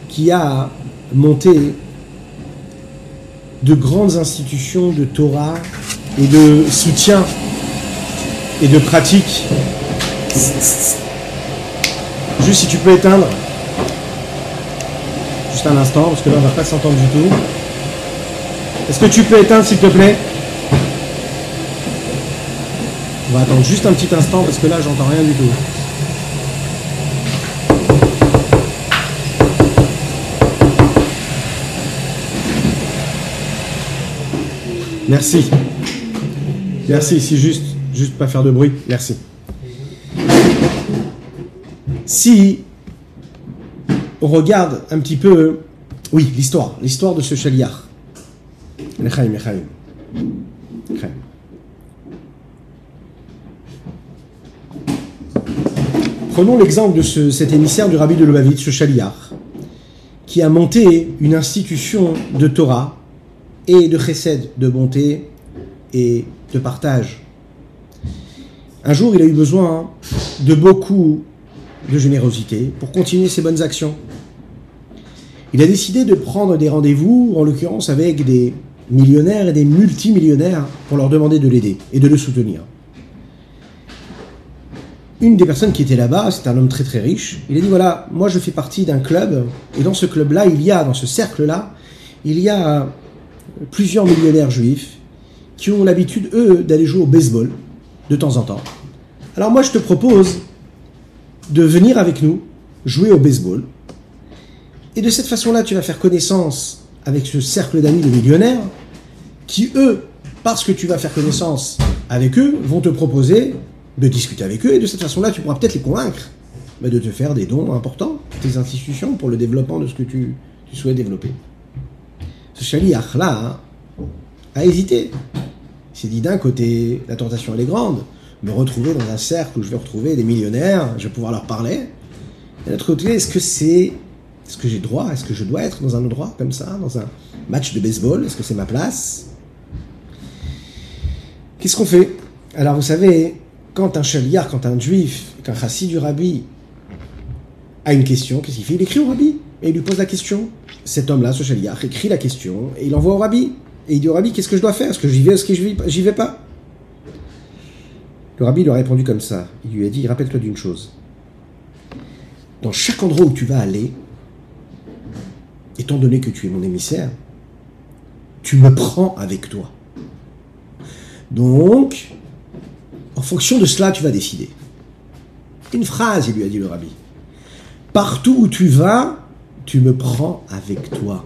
qui a monté de grandes institutions de Torah et de soutien et de pratique. Juste si tu peux éteindre. Juste un instant, parce que là on va pas s'entendre du tout. Est-ce que tu peux éteindre s'il te plaît? On va attendre juste un petit instant parce que là j'entends rien du tout. Merci. Merci, si juste, juste pas faire de bruit. Merci. Si on regarde un petit peu, oui, l'histoire, l'histoire de ce chaliar. Prenons l'exemple de cet émissaire du rabbi de Lubavitch, ce chaliar, qui a monté une institution de Torah et de chesed, de bonté et de partage. Un jour, il a eu besoin de beaucoup de générosité pour continuer ses bonnes actions. Il a décidé de prendre des rendez-vous, en l'occurrence avec des millionnaires et des multimillionnaires, pour leur demander de l'aider et de le soutenir. Une des personnes qui était là-bas, c'est un homme très très riche, il a dit voilà, moi je fais partie d'un club, et dans ce club-là, il y a, dans ce cercle-là, il y a plusieurs millionnaires juifs qui ont l'habitude, eux, d'aller jouer au baseball de temps en temps. Alors moi, je te propose de venir avec nous jouer au baseball. Et de cette façon-là, tu vas faire connaissance avec ce cercle d'amis de millionnaires qui, eux, parce que tu vas faire connaissance avec eux, vont te proposer de discuter avec eux. Et de cette façon-là, tu pourras peut-être les convaincre de te faire des dons importants, tes institutions, pour le développement de ce que tu, souhaites développer. Ce chaliach-là hein, a hésité s'est dit d'un côté, la tentation elle est grande, me retrouver dans un cercle où je vais retrouver des millionnaires, je vais pouvoir leur parler. Et de l'autre côté, est-ce que c'est, est-ce que j'ai droit, est-ce que je dois être dans un endroit comme ça, dans un match de baseball, est-ce que c'est ma place? Qu'est-ce qu'on fait? Alors vous savez, quand un chaliard, quand un juif, qu'un chassid du rabbi a une question, qu'est-ce qu'il fait? Il écrit au rabbi et il lui pose la question. Cet homme-là, ce chaliard, écrit la question et il envoie au rabbi. Et il dit au rabbi, qu'est-ce que je dois faire? Est-ce que j'y vais Est-ce que j'y vais pas? Le rabbi lui a répondu comme ça. Il lui a dit, rappelle-toi d'une chose. Dans chaque endroit où tu vas aller, étant donné que tu es mon émissaire, tu me prends avec toi. Donc, en fonction de cela, tu vas décider. Une phrase, il lui a dit le rabbi. Partout où tu vas, tu me prends avec toi.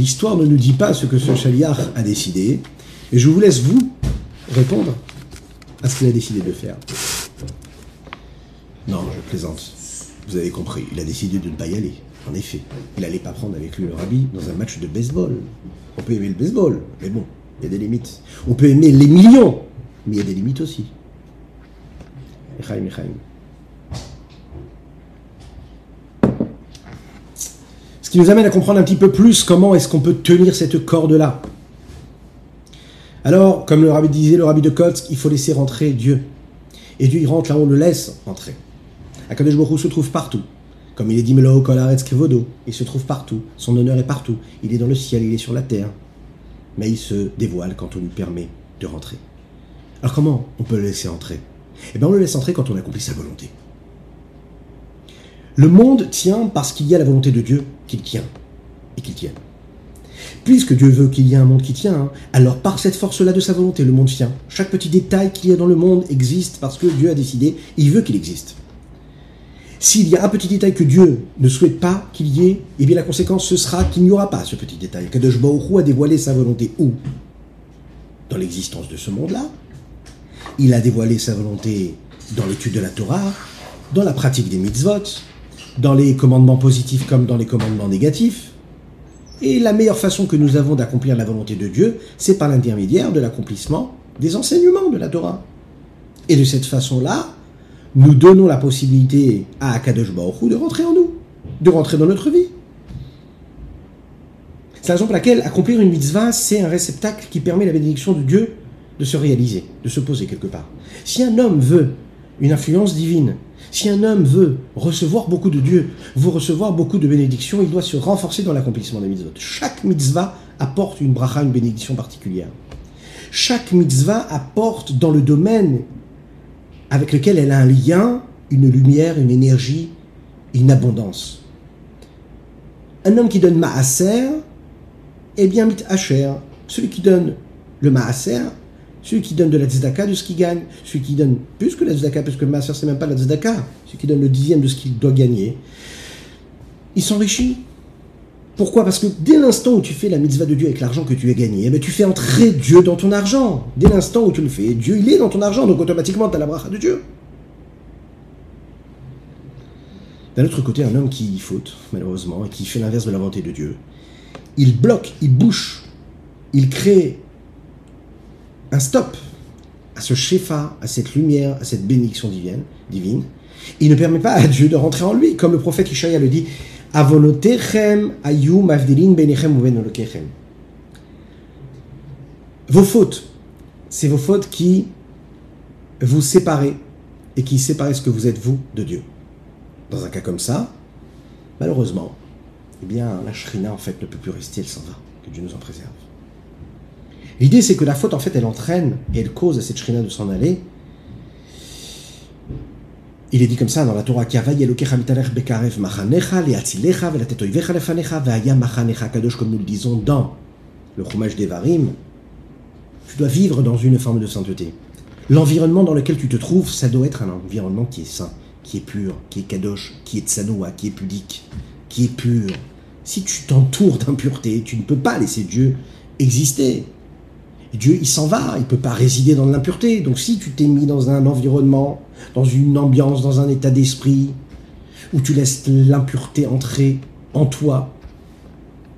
L'histoire ne nous dit pas ce que ce chaliar a décidé, et je vous laisse vous répondre à ce qu'il a décidé de faire. Non, je plaisante. Vous avez compris, il a décidé de ne pas y aller. En effet, il n'allait pas prendre avec lui le rabbi dans un match de baseball. On peut aimer le baseball, mais bon, il y a des limites. On peut aimer les millions, mais il y a des limites aussi. Ce qui nous amène à comprendre un petit peu plus comment est-ce qu'on peut tenir cette corde-là. Alors, comme le rabbi disait, le rabbi de Kotsk, il faut laisser rentrer Dieu. Et Dieu, il rentre là où on le laisse rentrer. Akadosh Baruch se trouve partout. Comme il est dit Melo Kolaretz Kevodo, il se trouve partout. Son honneur est partout. Il est dans le ciel, il est sur la terre. Mais il se dévoile quand on lui permet de rentrer. Alors comment on peut le laisser entrer? Eh bien, on le laisse entrer quand on accomplit sa volonté. Le monde tient parce qu'il y a la volonté de Dieu qu'il tient et qu'il tienne. Puisque Dieu veut qu'il y ait un monde qui tient, hein, alors par cette force-là de sa volonté, le monde tient. Chaque petit détail qu'il y a dans le monde existe parce que Dieu a décidé, il veut qu'il existe. S'il y a un petit détail que Dieu ne souhaite pas qu'il y ait, eh bien la conséquence ce sera qu'il n'y aura pas ce petit détail. Kadosh Baruch a dévoilé sa volonté où? Dans l'existence de ce monde-là. Il a dévoilé sa volonté dans l'étude de la Torah, dans la pratique des mitzvot, dans les commandements positifs comme dans les commandements négatifs. Et la meilleure façon que nous avons d'accomplir la volonté de Dieu, c'est par l'intermédiaire de l'accomplissement des enseignements de la Torah. Et de cette façon-là, nous donnons la possibilité à Akadosh Baruch de rentrer en nous, de rentrer dans notre vie. C'est la raison pour laquelle accomplir une mitzvah, c'est un réceptacle qui permet la bénédiction de Dieu de se réaliser, de se poser quelque part. Si un homme veut une influence divine, si un homme veut recevoir beaucoup de Dieu, veut recevoir beaucoup de bénédictions, il doit se renforcer dans l'accomplissement des mitzvot. Chaque mitzvah apporte une bracha, une bénédiction particulière. Chaque mitzvah apporte dans le domaine avec lequel elle a un lien, une lumière, une énergie, une abondance. Un homme qui donne maaser, eh bien mit hacher. Celui qui donne le maaser, celui qui donne de la tzedaka de ce qu'il gagne, celui qui donne plus que la tzedaka, parce que le maaser c'est même pas la tzedaka, celui qui donne le dixième de ce qu'il doit gagner, il s'enrichit. Pourquoi? Parce que dès l'instant où tu fais la mitzvah de Dieu avec l'argent que tu as gagné, eh bien, tu fais entrer Dieu dans ton argent. Dès l'instant où tu le fais, Dieu il est dans ton argent, donc automatiquement tu as la bracha de Dieu. D'un autre côté, un homme qui faute, malheureusement, et qui fait l'inverse de la volonté de Dieu, il bloque, il bouche, il crée un stop à ce shefa, à cette lumière, à cette bénédiction divine. divine. Il ne permet pas à Dieu de rentrer en lui, comme le prophète Ishaïa le dit Vos fautes, c'est vos fautes qui vous séparez et qui séparent ce que vous êtes vous de Dieu. Dans un cas comme ça, malheureusement, eh bien, la shrina en fait ne peut plus rester, elle s'en va. Que Dieu nous en préserve. L'idée, c'est que la faute, en fait, elle entraîne et elle cause à cette shrina de s'en aller il est dit comme ça dans la Torah kadosh comme nous le disons dans le chômage des varim. Tu dois vivre dans une forme de sainteté. L'environnement dans lequel tu te trouves, ça doit être un environnement qui est saint, qui est pur, qui est kadosh, qui est tsanoa, qui est pudique, qui est pur. Si tu t'entoures d'impureté, tu ne peux pas laisser Dieu exister. Dieu, il s'en va, il ne peut pas résider dans l'impureté. Donc si tu t'es mis dans un environnement, dans une ambiance, dans un état d'esprit, où tu laisses l'impureté entrer en toi,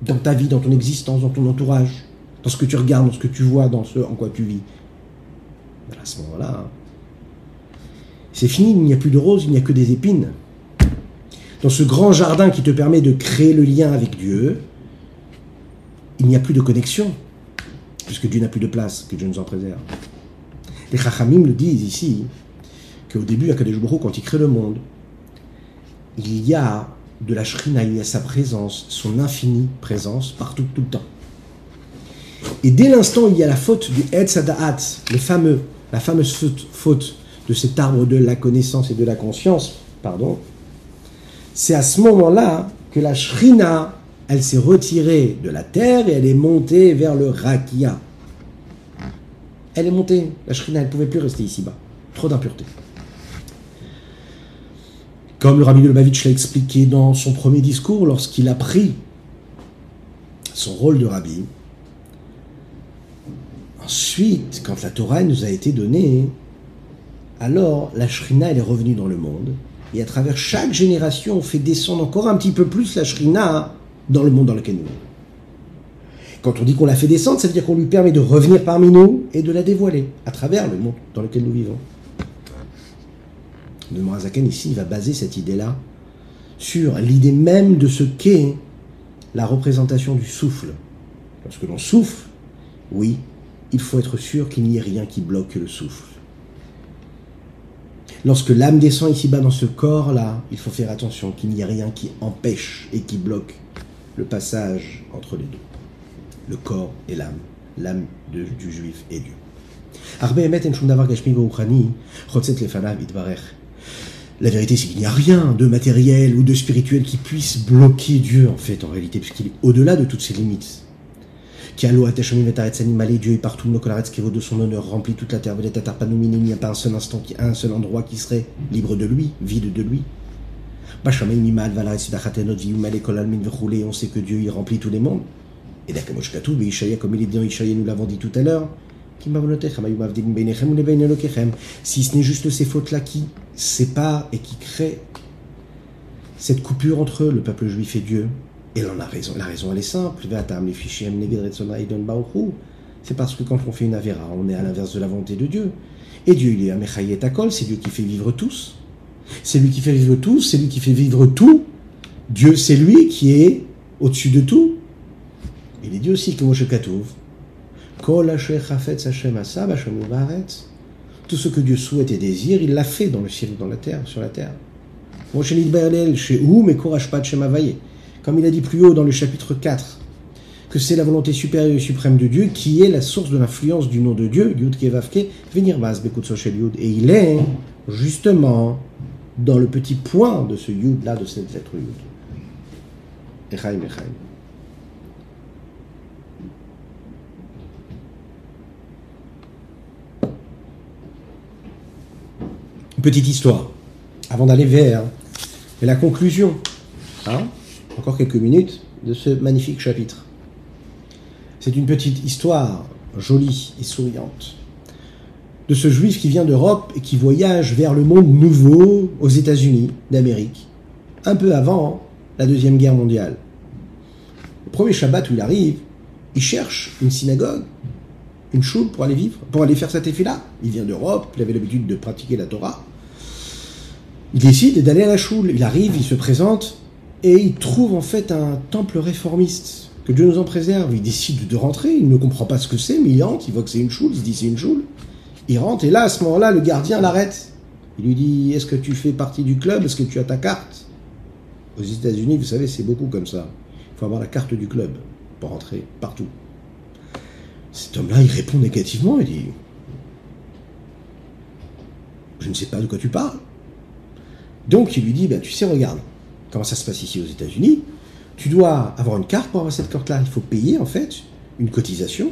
dans ta vie, dans ton existence, dans ton entourage, dans ce que tu regardes, dans ce que tu vois, dans ce en quoi tu vis, ben, à ce moment-là, c'est fini, il n'y a plus de roses, il n'y a que des épines. Dans ce grand jardin qui te permet de créer le lien avec Dieu, il n'y a plus de connexion puisque Dieu n'a plus de place, que Dieu nous en préserve. Les Chachamim le disent ici, qu'au début, à Kadesh quand il crée le monde, il y a de la Shrina, il y a sa présence, son infinie présence, partout, tout le temps. Et dès l'instant où il y a la faute du Etz le fameux, la fameuse faute de cet arbre de la connaissance et de la conscience, pardon, c'est à ce moment-là que la Shrina elle s'est retirée de la terre et elle est montée vers le Rakia. Elle est montée, la Shrina, elle ne pouvait plus rester ici-bas. Trop d'impureté. Comme le Rabbi de l'a expliqué dans son premier discours, lorsqu'il a pris son rôle de rabbi, ensuite, quand la Torah nous a été donnée, alors la Shrina, est revenue dans le monde, et à travers chaque génération, on fait descendre encore un petit peu plus la Shrina dans le monde dans lequel nous vivons. Quand on dit qu'on la fait descendre, ça veut dire qu'on lui permet de revenir parmi nous et de la dévoiler à travers le monde dans lequel nous vivons. Le Morazaken ici va baser cette idée-là sur l'idée même de ce qu'est la représentation du souffle. Lorsque l'on souffle, oui, il faut être sûr qu'il n'y ait rien qui bloque le souffle. Lorsque l'âme descend ici-bas dans ce corps-là, il faut faire attention qu'il n'y ait rien qui empêche et qui bloque le passage entre les deux, le corps et l'âme, l'âme du juif et Dieu. La vérité, c'est qu'il n'y a rien de matériel ou de spirituel qui puisse bloquer Dieu, en fait, en réalité, puisqu'il est au-delà de toutes ses limites. Dieu est partout, qui vaut de son honneur, remplit toute la terre, il n'y a pas un seul instant, un seul endroit qui serait libre de lui, vide de lui. On sait que Dieu il remplit tous les mondes. Et d'accord, comme il est dans nous l'avons dit tout à l'heure, si ce n'est juste ces fautes-là qui séparent et qui créent cette coupure entre le peuple juif et Dieu, et en a raison, la raison elle est simple, c'est parce que quand on fait une avéra, on est à l'inverse de la volonté de Dieu. Et Dieu, il est un Takol, c'est Dieu qui fait vivre tous. C'est lui qui fait vivre tous, c'est lui qui fait vivre tout. Dieu, c'est lui qui est au-dessus de tout. Il est dit aussi que Moshe Katouv, tout ce que Dieu souhaite et désire, il l'a fait dans le ciel ou dans la terre, sur la terre. Comme il a dit plus haut dans le chapitre 4, que c'est la volonté supérieure et suprême de Dieu qui est la source de l'influence du nom de Dieu, Yud Kevavke, venir Et il est justement dans le petit point de ce Yud là, de cette lettre Yud. Echaim, Echaim. Petite histoire, avant d'aller vers la conclusion, hein, encore quelques minutes, de ce magnifique chapitre. C'est une petite histoire jolie et souriante de ce juif qui vient d'Europe et qui voyage vers le monde nouveau aux États-Unis d'Amérique, un peu avant la Deuxième Guerre mondiale. Le premier Shabbat où il arrive, il cherche une synagogue, une choule pour aller vivre, pour aller faire cet effet-là. Il vient d'Europe, il avait l'habitude de pratiquer la Torah. Il décide d'aller à la choule. Il arrive, il se présente et il trouve en fait un temple réformiste. Que Dieu nous en préserve. Il décide de rentrer, il ne comprend pas ce que c'est, mais il entre, il voit que c'est une choule, il se dit c'est une choule. Il rentre et là, à ce moment-là, le gardien l'arrête. Il lui dit Est-ce que tu fais partie du club? Est-ce que tu as ta carte? Aux États-Unis, vous savez, c'est beaucoup comme ça. Il faut avoir la carte du club pour rentrer partout. Cet homme-là, il répond négativement, il dit Je ne sais pas de quoi tu parles. Donc il lui dit, ben, tu sais, regarde, comment ça se passe ici aux États-Unis, tu dois avoir une carte pour avoir cette carte-là. Il faut payer en fait une cotisation.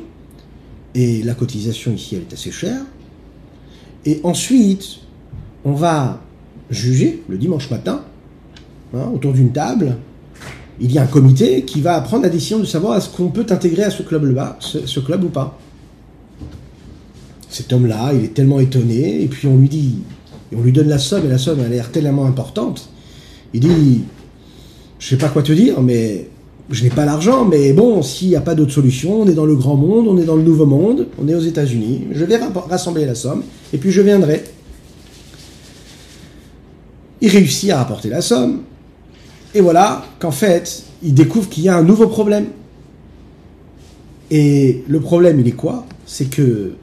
Et la cotisation ici, elle est assez chère. Et ensuite, on va juger le dimanche matin, hein, autour d'une table. Il y a un comité qui va prendre la décision de savoir est-ce qu'on peut t'intégrer à ce club-là, ce club ou pas. Cet homme-là, il est tellement étonné, et puis on lui dit on lui donne la somme, et la somme a l'air tellement importante. Il dit, je sais pas quoi te dire, mais je n'ai pas l'argent, mais bon, s'il n'y a pas d'autre solution, on est dans le grand monde, on est dans le nouveau monde, on est aux États-Unis, je vais rassembler la somme, et puis je viendrai. Il réussit à rapporter la somme, et voilà qu'en fait, il découvre qu'il y a un nouveau problème. Et le problème, il est quoi? C'est que,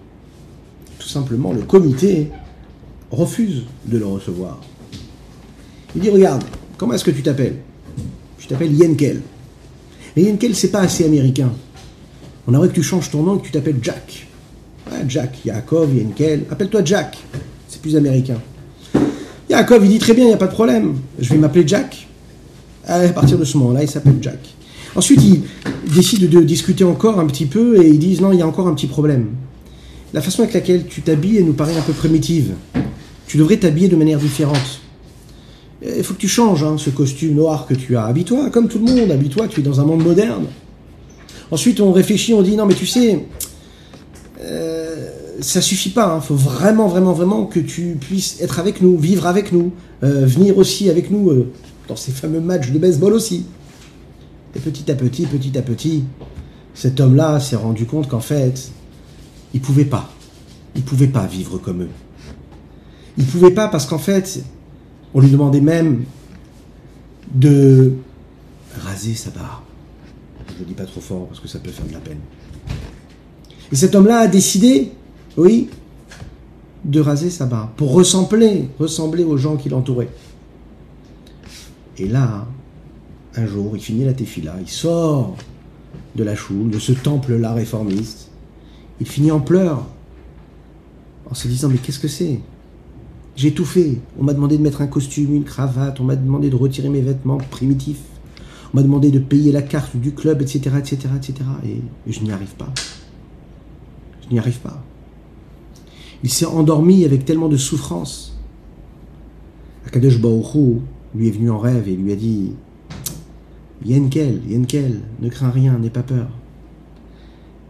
tout simplement, le comité refuse de le recevoir. Il dit Regarde, comment est-ce que tu t'appelles? Tu t'appelles Yenkel. Mais Yenkel, c'est pas assez américain. On aimerait que tu changes ton nom et que tu t'appelles Jack. Ouais, Jack, Yaakov, Yenkel. Appelle-toi Jack. C'est plus américain. Yaakov, il dit Très bien, il n'y a pas de problème. Je vais m'appeler Jack. à partir de ce moment-là, il s'appelle Jack. Ensuite, il décide de discuter encore un petit peu et ils disent Non, il y a encore un petit problème. La façon avec laquelle tu t'habilles, nous paraît un peu primitive tu devrais t'habiller de manière différente. Il faut que tu changes hein, ce costume noir que tu as. Habille-toi comme tout le monde, habille-toi, tu es dans un monde moderne. Ensuite, on réfléchit, on dit non, mais tu sais, euh, ça suffit pas. Il hein. faut vraiment, vraiment, vraiment que tu puisses être avec nous, vivre avec nous, euh, venir aussi avec nous euh, dans ces fameux matchs de baseball aussi. Et petit à petit, petit à petit, cet homme-là s'est rendu compte qu'en fait, il pouvait pas. Il pouvait pas vivre comme eux. Il pouvait pas parce qu'en fait, on lui demandait même de raser sa barbe. Je ne le dis pas trop fort parce que ça peut faire de la peine. Et cet homme-là a décidé, oui, de raser sa barbe pour ressembler, ressembler aux gens qui l'entouraient. Et là, un jour, il finit la tefila, il sort de la choule, de ce temple-là réformiste. Il finit en pleurs, en se disant Mais qu'est-ce que c'est? J'ai tout fait. On m'a demandé de mettre un costume, une cravate, on m'a demandé de retirer mes vêtements primitifs, on m'a demandé de payer la carte du club, etc., etc., etc. Et, je n'y arrive pas. Je n'y arrive pas. Il s'est endormi avec tellement de souffrance. Akadosh Baruch lui est venu en rêve et lui a dit Yenkel, Yenkel, ne crains rien, n'aie pas peur.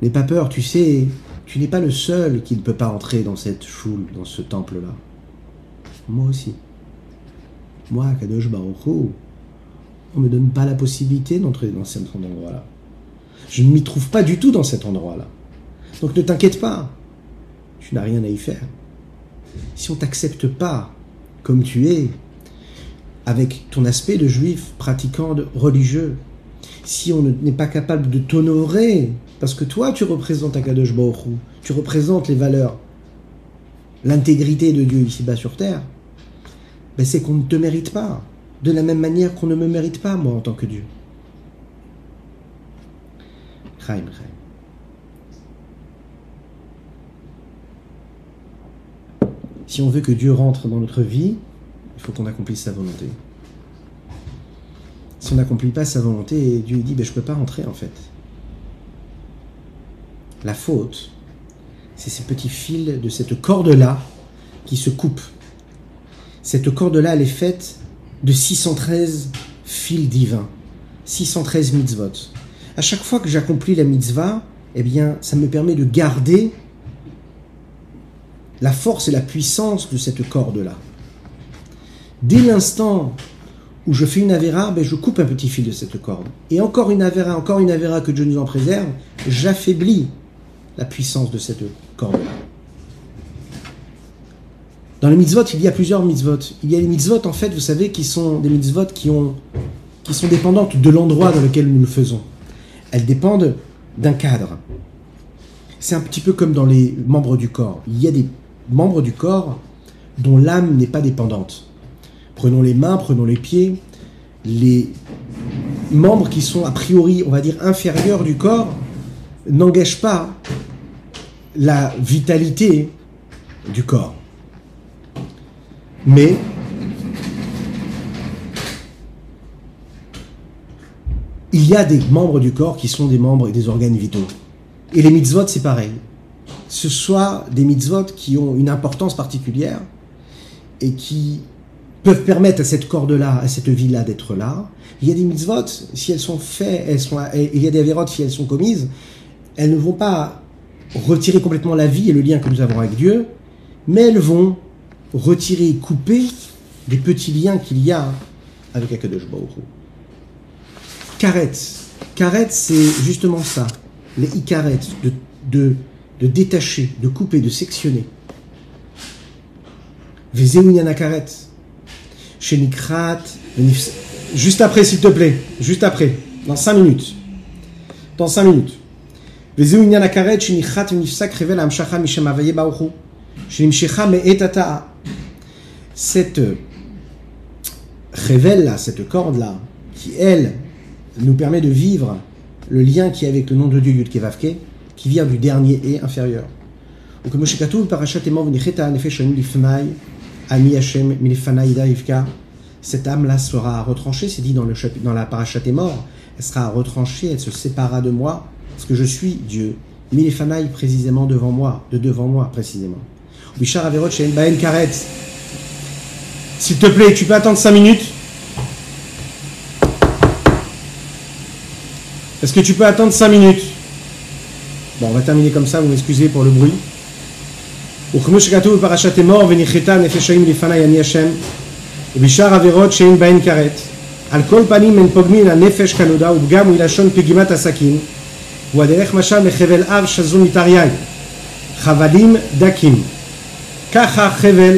N'aie pas peur, tu sais, tu n'es pas le seul qui ne peut pas entrer dans cette choule, dans ce temple-là. Moi aussi. Moi, Kadosh Hu, on ne me donne pas la possibilité d'entrer dans cet endroit-là. Je ne m'y trouve pas du tout dans cet endroit-là. Donc ne t'inquiète pas, tu n'as rien à y faire. Si on t'accepte pas comme tu es, avec ton aspect de juif pratiquant de religieux, si on n'est pas capable de t'honorer, parce que toi tu représentes Akadosh Baruch tu représentes les valeurs, l'intégrité de Dieu ici-bas sur terre, c'est qu'on ne te mérite pas, de la même manière qu'on ne me mérite pas moi en tant que Dieu. Chaim, Chaim. Si on veut que Dieu rentre dans notre vie, il faut qu'on accomplisse sa volonté. Si on n'accomplit pas sa volonté, Dieu dit ben, Je ne peux pas rentrer en fait. La faute, c'est ces petits fils de cette corde-là qui se coupent. Cette corde-là, elle est faite de 613 fils divins, 613 mitzvot. À chaque fois que j'accomplis la mitzvah, eh bien, ça me permet de garder la force et la puissance de cette corde-là. Dès l'instant où je fais une avéra, ben je coupe un petit fil de cette corde. Et encore une avéra, encore une avéra que Dieu nous en préserve, j'affaiblis la puissance de cette corde-là. Dans les mitzvot, il y a plusieurs mitzvot. Il y a les mitzvot, en fait, vous savez, qui sont des mitzvot qui, ont, qui sont dépendantes de l'endroit dans lequel nous le faisons. Elles dépendent d'un cadre. C'est un petit peu comme dans les membres du corps. Il y a des membres du corps dont l'âme n'est pas dépendante. Prenons les mains, prenons les pieds, les membres qui sont a priori, on va dire, inférieurs du corps, n'engagent pas la vitalité du corps. Mais il y a des membres du corps qui sont des membres et des organes vitaux. Et les mitzvot, c'est pareil ce soit des mitzvot qui ont une importance particulière et qui peuvent permettre à cette corde-là, à cette vie-là d'être là. Il y a des mitzvot, si elles sont faites, elles sont, il y a des avérotes, si elles sont commises, elles ne vont pas retirer complètement la vie et le lien que nous avons avec Dieu, mais elles vont retirer, couper les petits liens qu'il y a avec Akadosh Baruch Karet. Karet, c'est justement ça. Les ikaret, de, de de détacher, de couper, de sectionner. Karet. Shenikrat. Juste après, s'il te plaît. Juste après. Dans 5 minutes. Dans 5 minutes. Karet. Shenikrat. Nifsak. Revel. Amshacha. Mishem Avaye Baochu. Shenimshecha. Me'etata. Cette révèle là, cette corde là, qui elle nous permet de vivre le lien qui est avec le nom de Dieu Yud Kevavke, qui vient du dernier et inférieur. Cette âme-là sera retranchée, c'est dit dans, le dans la parachat est mort, elle sera retranchée, elle se séparera de moi, parce que je suis Dieu. Milefanaï précisément devant moi, de devant moi précisément. S'il te plaît, tu peux attendre 5 minutes Est-ce que tu peux attendre 5 minutes Bon, on va terminer comme ça, vous m'excusez pour le bruit. וכמו שכתוב בפרשת אמור, וניחתה נפש חיים לפני אני השם, ובשאר עבירות שאין בהן כרת. על כל פנים אין פוגמין הנפש כנודע, ופגם הוא לשון פגימת הסכין, הוא הדרך משל לחבל אב שזו מתרי"ג, חבלים דקים. ככה חבל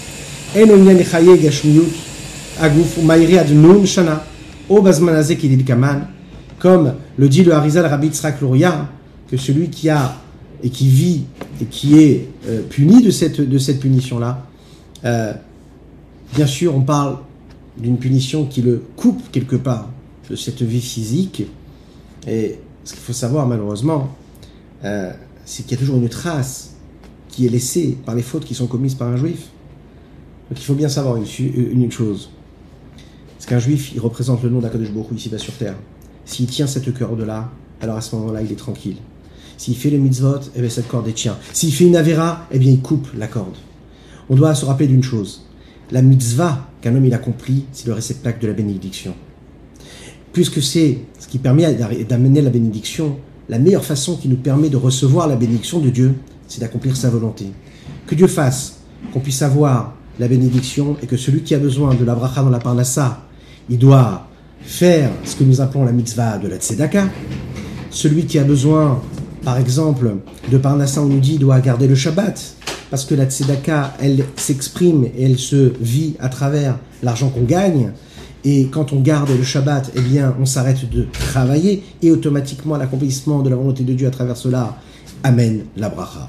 אין עניין לחיי גשמיות הגוף ומהירי עד נון שנה, או בזמן הזה כדלקמן, comme le dit le Harizal Rabbi Tzrak Luria, que celui qui a et qui vit et qui est euh, puni de cette, de cette punition-là, euh, bien sûr, on parle d'une punition qui le coupe quelque part de cette vie physique. Et ce qu'il faut savoir malheureusement, euh, c'est qu'il y a toujours une trace qui est laissée par les fautes qui sont commises par un juif. Donc il faut bien savoir une, une chose. C'est qu'un juif, il représente le nom d'Akadosh Baruch ici-bas sur terre. S'il tient cette corde-là, alors à ce moment-là, il est tranquille. S'il fait le mitzvot, eh bien cette corde est tient. S'il fait une avera, eh bien il coupe la corde. On doit se rappeler d'une chose. La mitzvah qu'un homme il accomplit, c'est le réceptacle de la bénédiction. Puisque c'est ce qui permet d'amener la bénédiction, la meilleure façon qui nous permet de recevoir la bénédiction de Dieu, c'est d'accomplir sa volonté. Que Dieu fasse qu'on puisse avoir la bénédiction et que celui qui a besoin de la bracha dans la parnassa, il doit faire ce que nous appelons la mitzvah de la tzedaka. Celui qui a besoin, par exemple, de parnassa, on nous dit, doit garder le Shabbat parce que la tzedaka, elle s'exprime et elle se vit à travers l'argent qu'on gagne. Et quand on garde le Shabbat, eh bien, on s'arrête de travailler et automatiquement l'accomplissement de la volonté de Dieu à travers cela amène la bracha.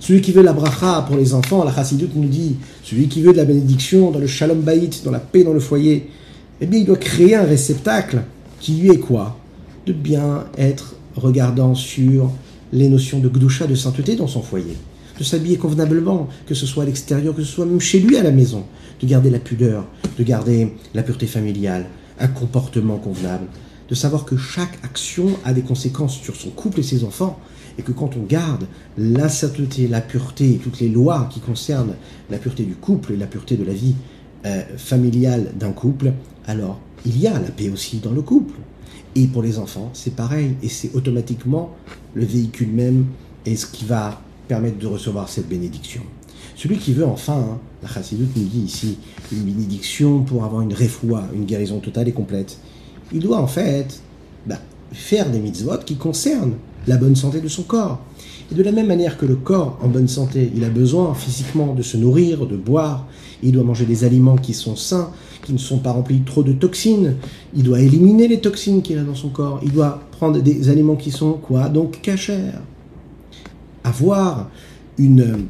Celui qui veut la bracha pour les enfants, la chassidoute nous dit, celui qui veut de la bénédiction dans le shalom bayit, dans la paix dans le foyer, eh bien, il doit créer un réceptacle qui lui est quoi? De bien être regardant sur les notions de gdusha, de sainteté dans son foyer. De s'habiller convenablement, que ce soit à l'extérieur, que ce soit même chez lui à la maison, de garder la pudeur, de garder la pureté familiale, un comportement convenable, de savoir que chaque action a des conséquences sur son couple et ses enfants, et que quand on garde la sainteté, la pureté, toutes les lois qui concernent la pureté du couple et la pureté de la vie euh, familiale d'un couple, alors il y a la paix aussi dans le couple. Et pour les enfants, c'est pareil, et c'est automatiquement le véhicule même et ce qui va permettre de recevoir cette bénédiction. Celui qui veut enfin, hein, la Chassidoute nous dit ici, une bénédiction pour avoir une réfoua, une guérison totale et complète, il doit en fait bah, faire des mitzvot qui concernent la bonne santé de son corps. Et de la même manière que le corps en bonne santé, il a besoin physiquement de se nourrir, de boire, il doit manger des aliments qui sont sains, qui ne sont pas remplis trop de toxines, il doit éliminer les toxines qu'il a dans son corps, il doit prendre des aliments qui sont quoi? Donc cachers avoir une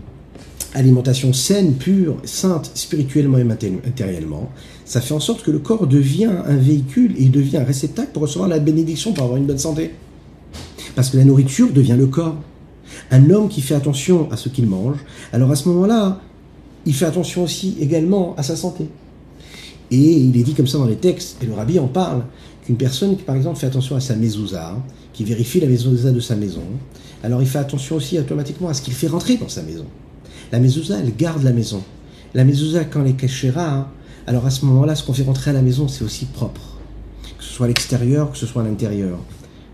alimentation saine, pure, sainte, spirituellement et matériellement, ça fait en sorte que le corps devient un véhicule et devient un réceptacle pour recevoir la bénédiction, pour avoir une bonne santé. Parce que la nourriture devient le corps. Un homme qui fait attention à ce qu'il mange, alors à ce moment-là, il fait attention aussi également à sa santé. Et il est dit comme ça dans les textes, et le rabbi en parle, qu'une personne qui par exemple fait attention à sa mezouza, qui vérifie la mezouza de sa maison, alors il fait attention aussi automatiquement à ce qu'il fait rentrer dans sa maison. La mezouza, elle garde la maison. La mezouza, quand elle est cachera, hein, alors à ce moment-là, ce qu'on fait rentrer à la maison, c'est aussi propre. Que ce soit à l'extérieur, que ce soit à l'intérieur.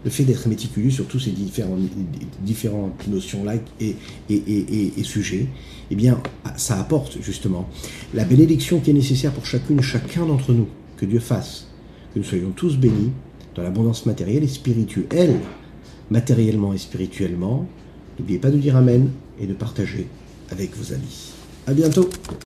Le fait d'être méticuleux sur tous ces différentes notions-là et, et, et, sujets, eh bien, ça apporte justement la bénédiction qui est nécessaire pour chacune et chacun d'entre nous. Que Dieu fasse que nous soyons tous bénis dans l'abondance matérielle et spirituelle matériellement et spirituellement. N'oubliez pas de dire Amen et de partager avec vos amis. À bientôt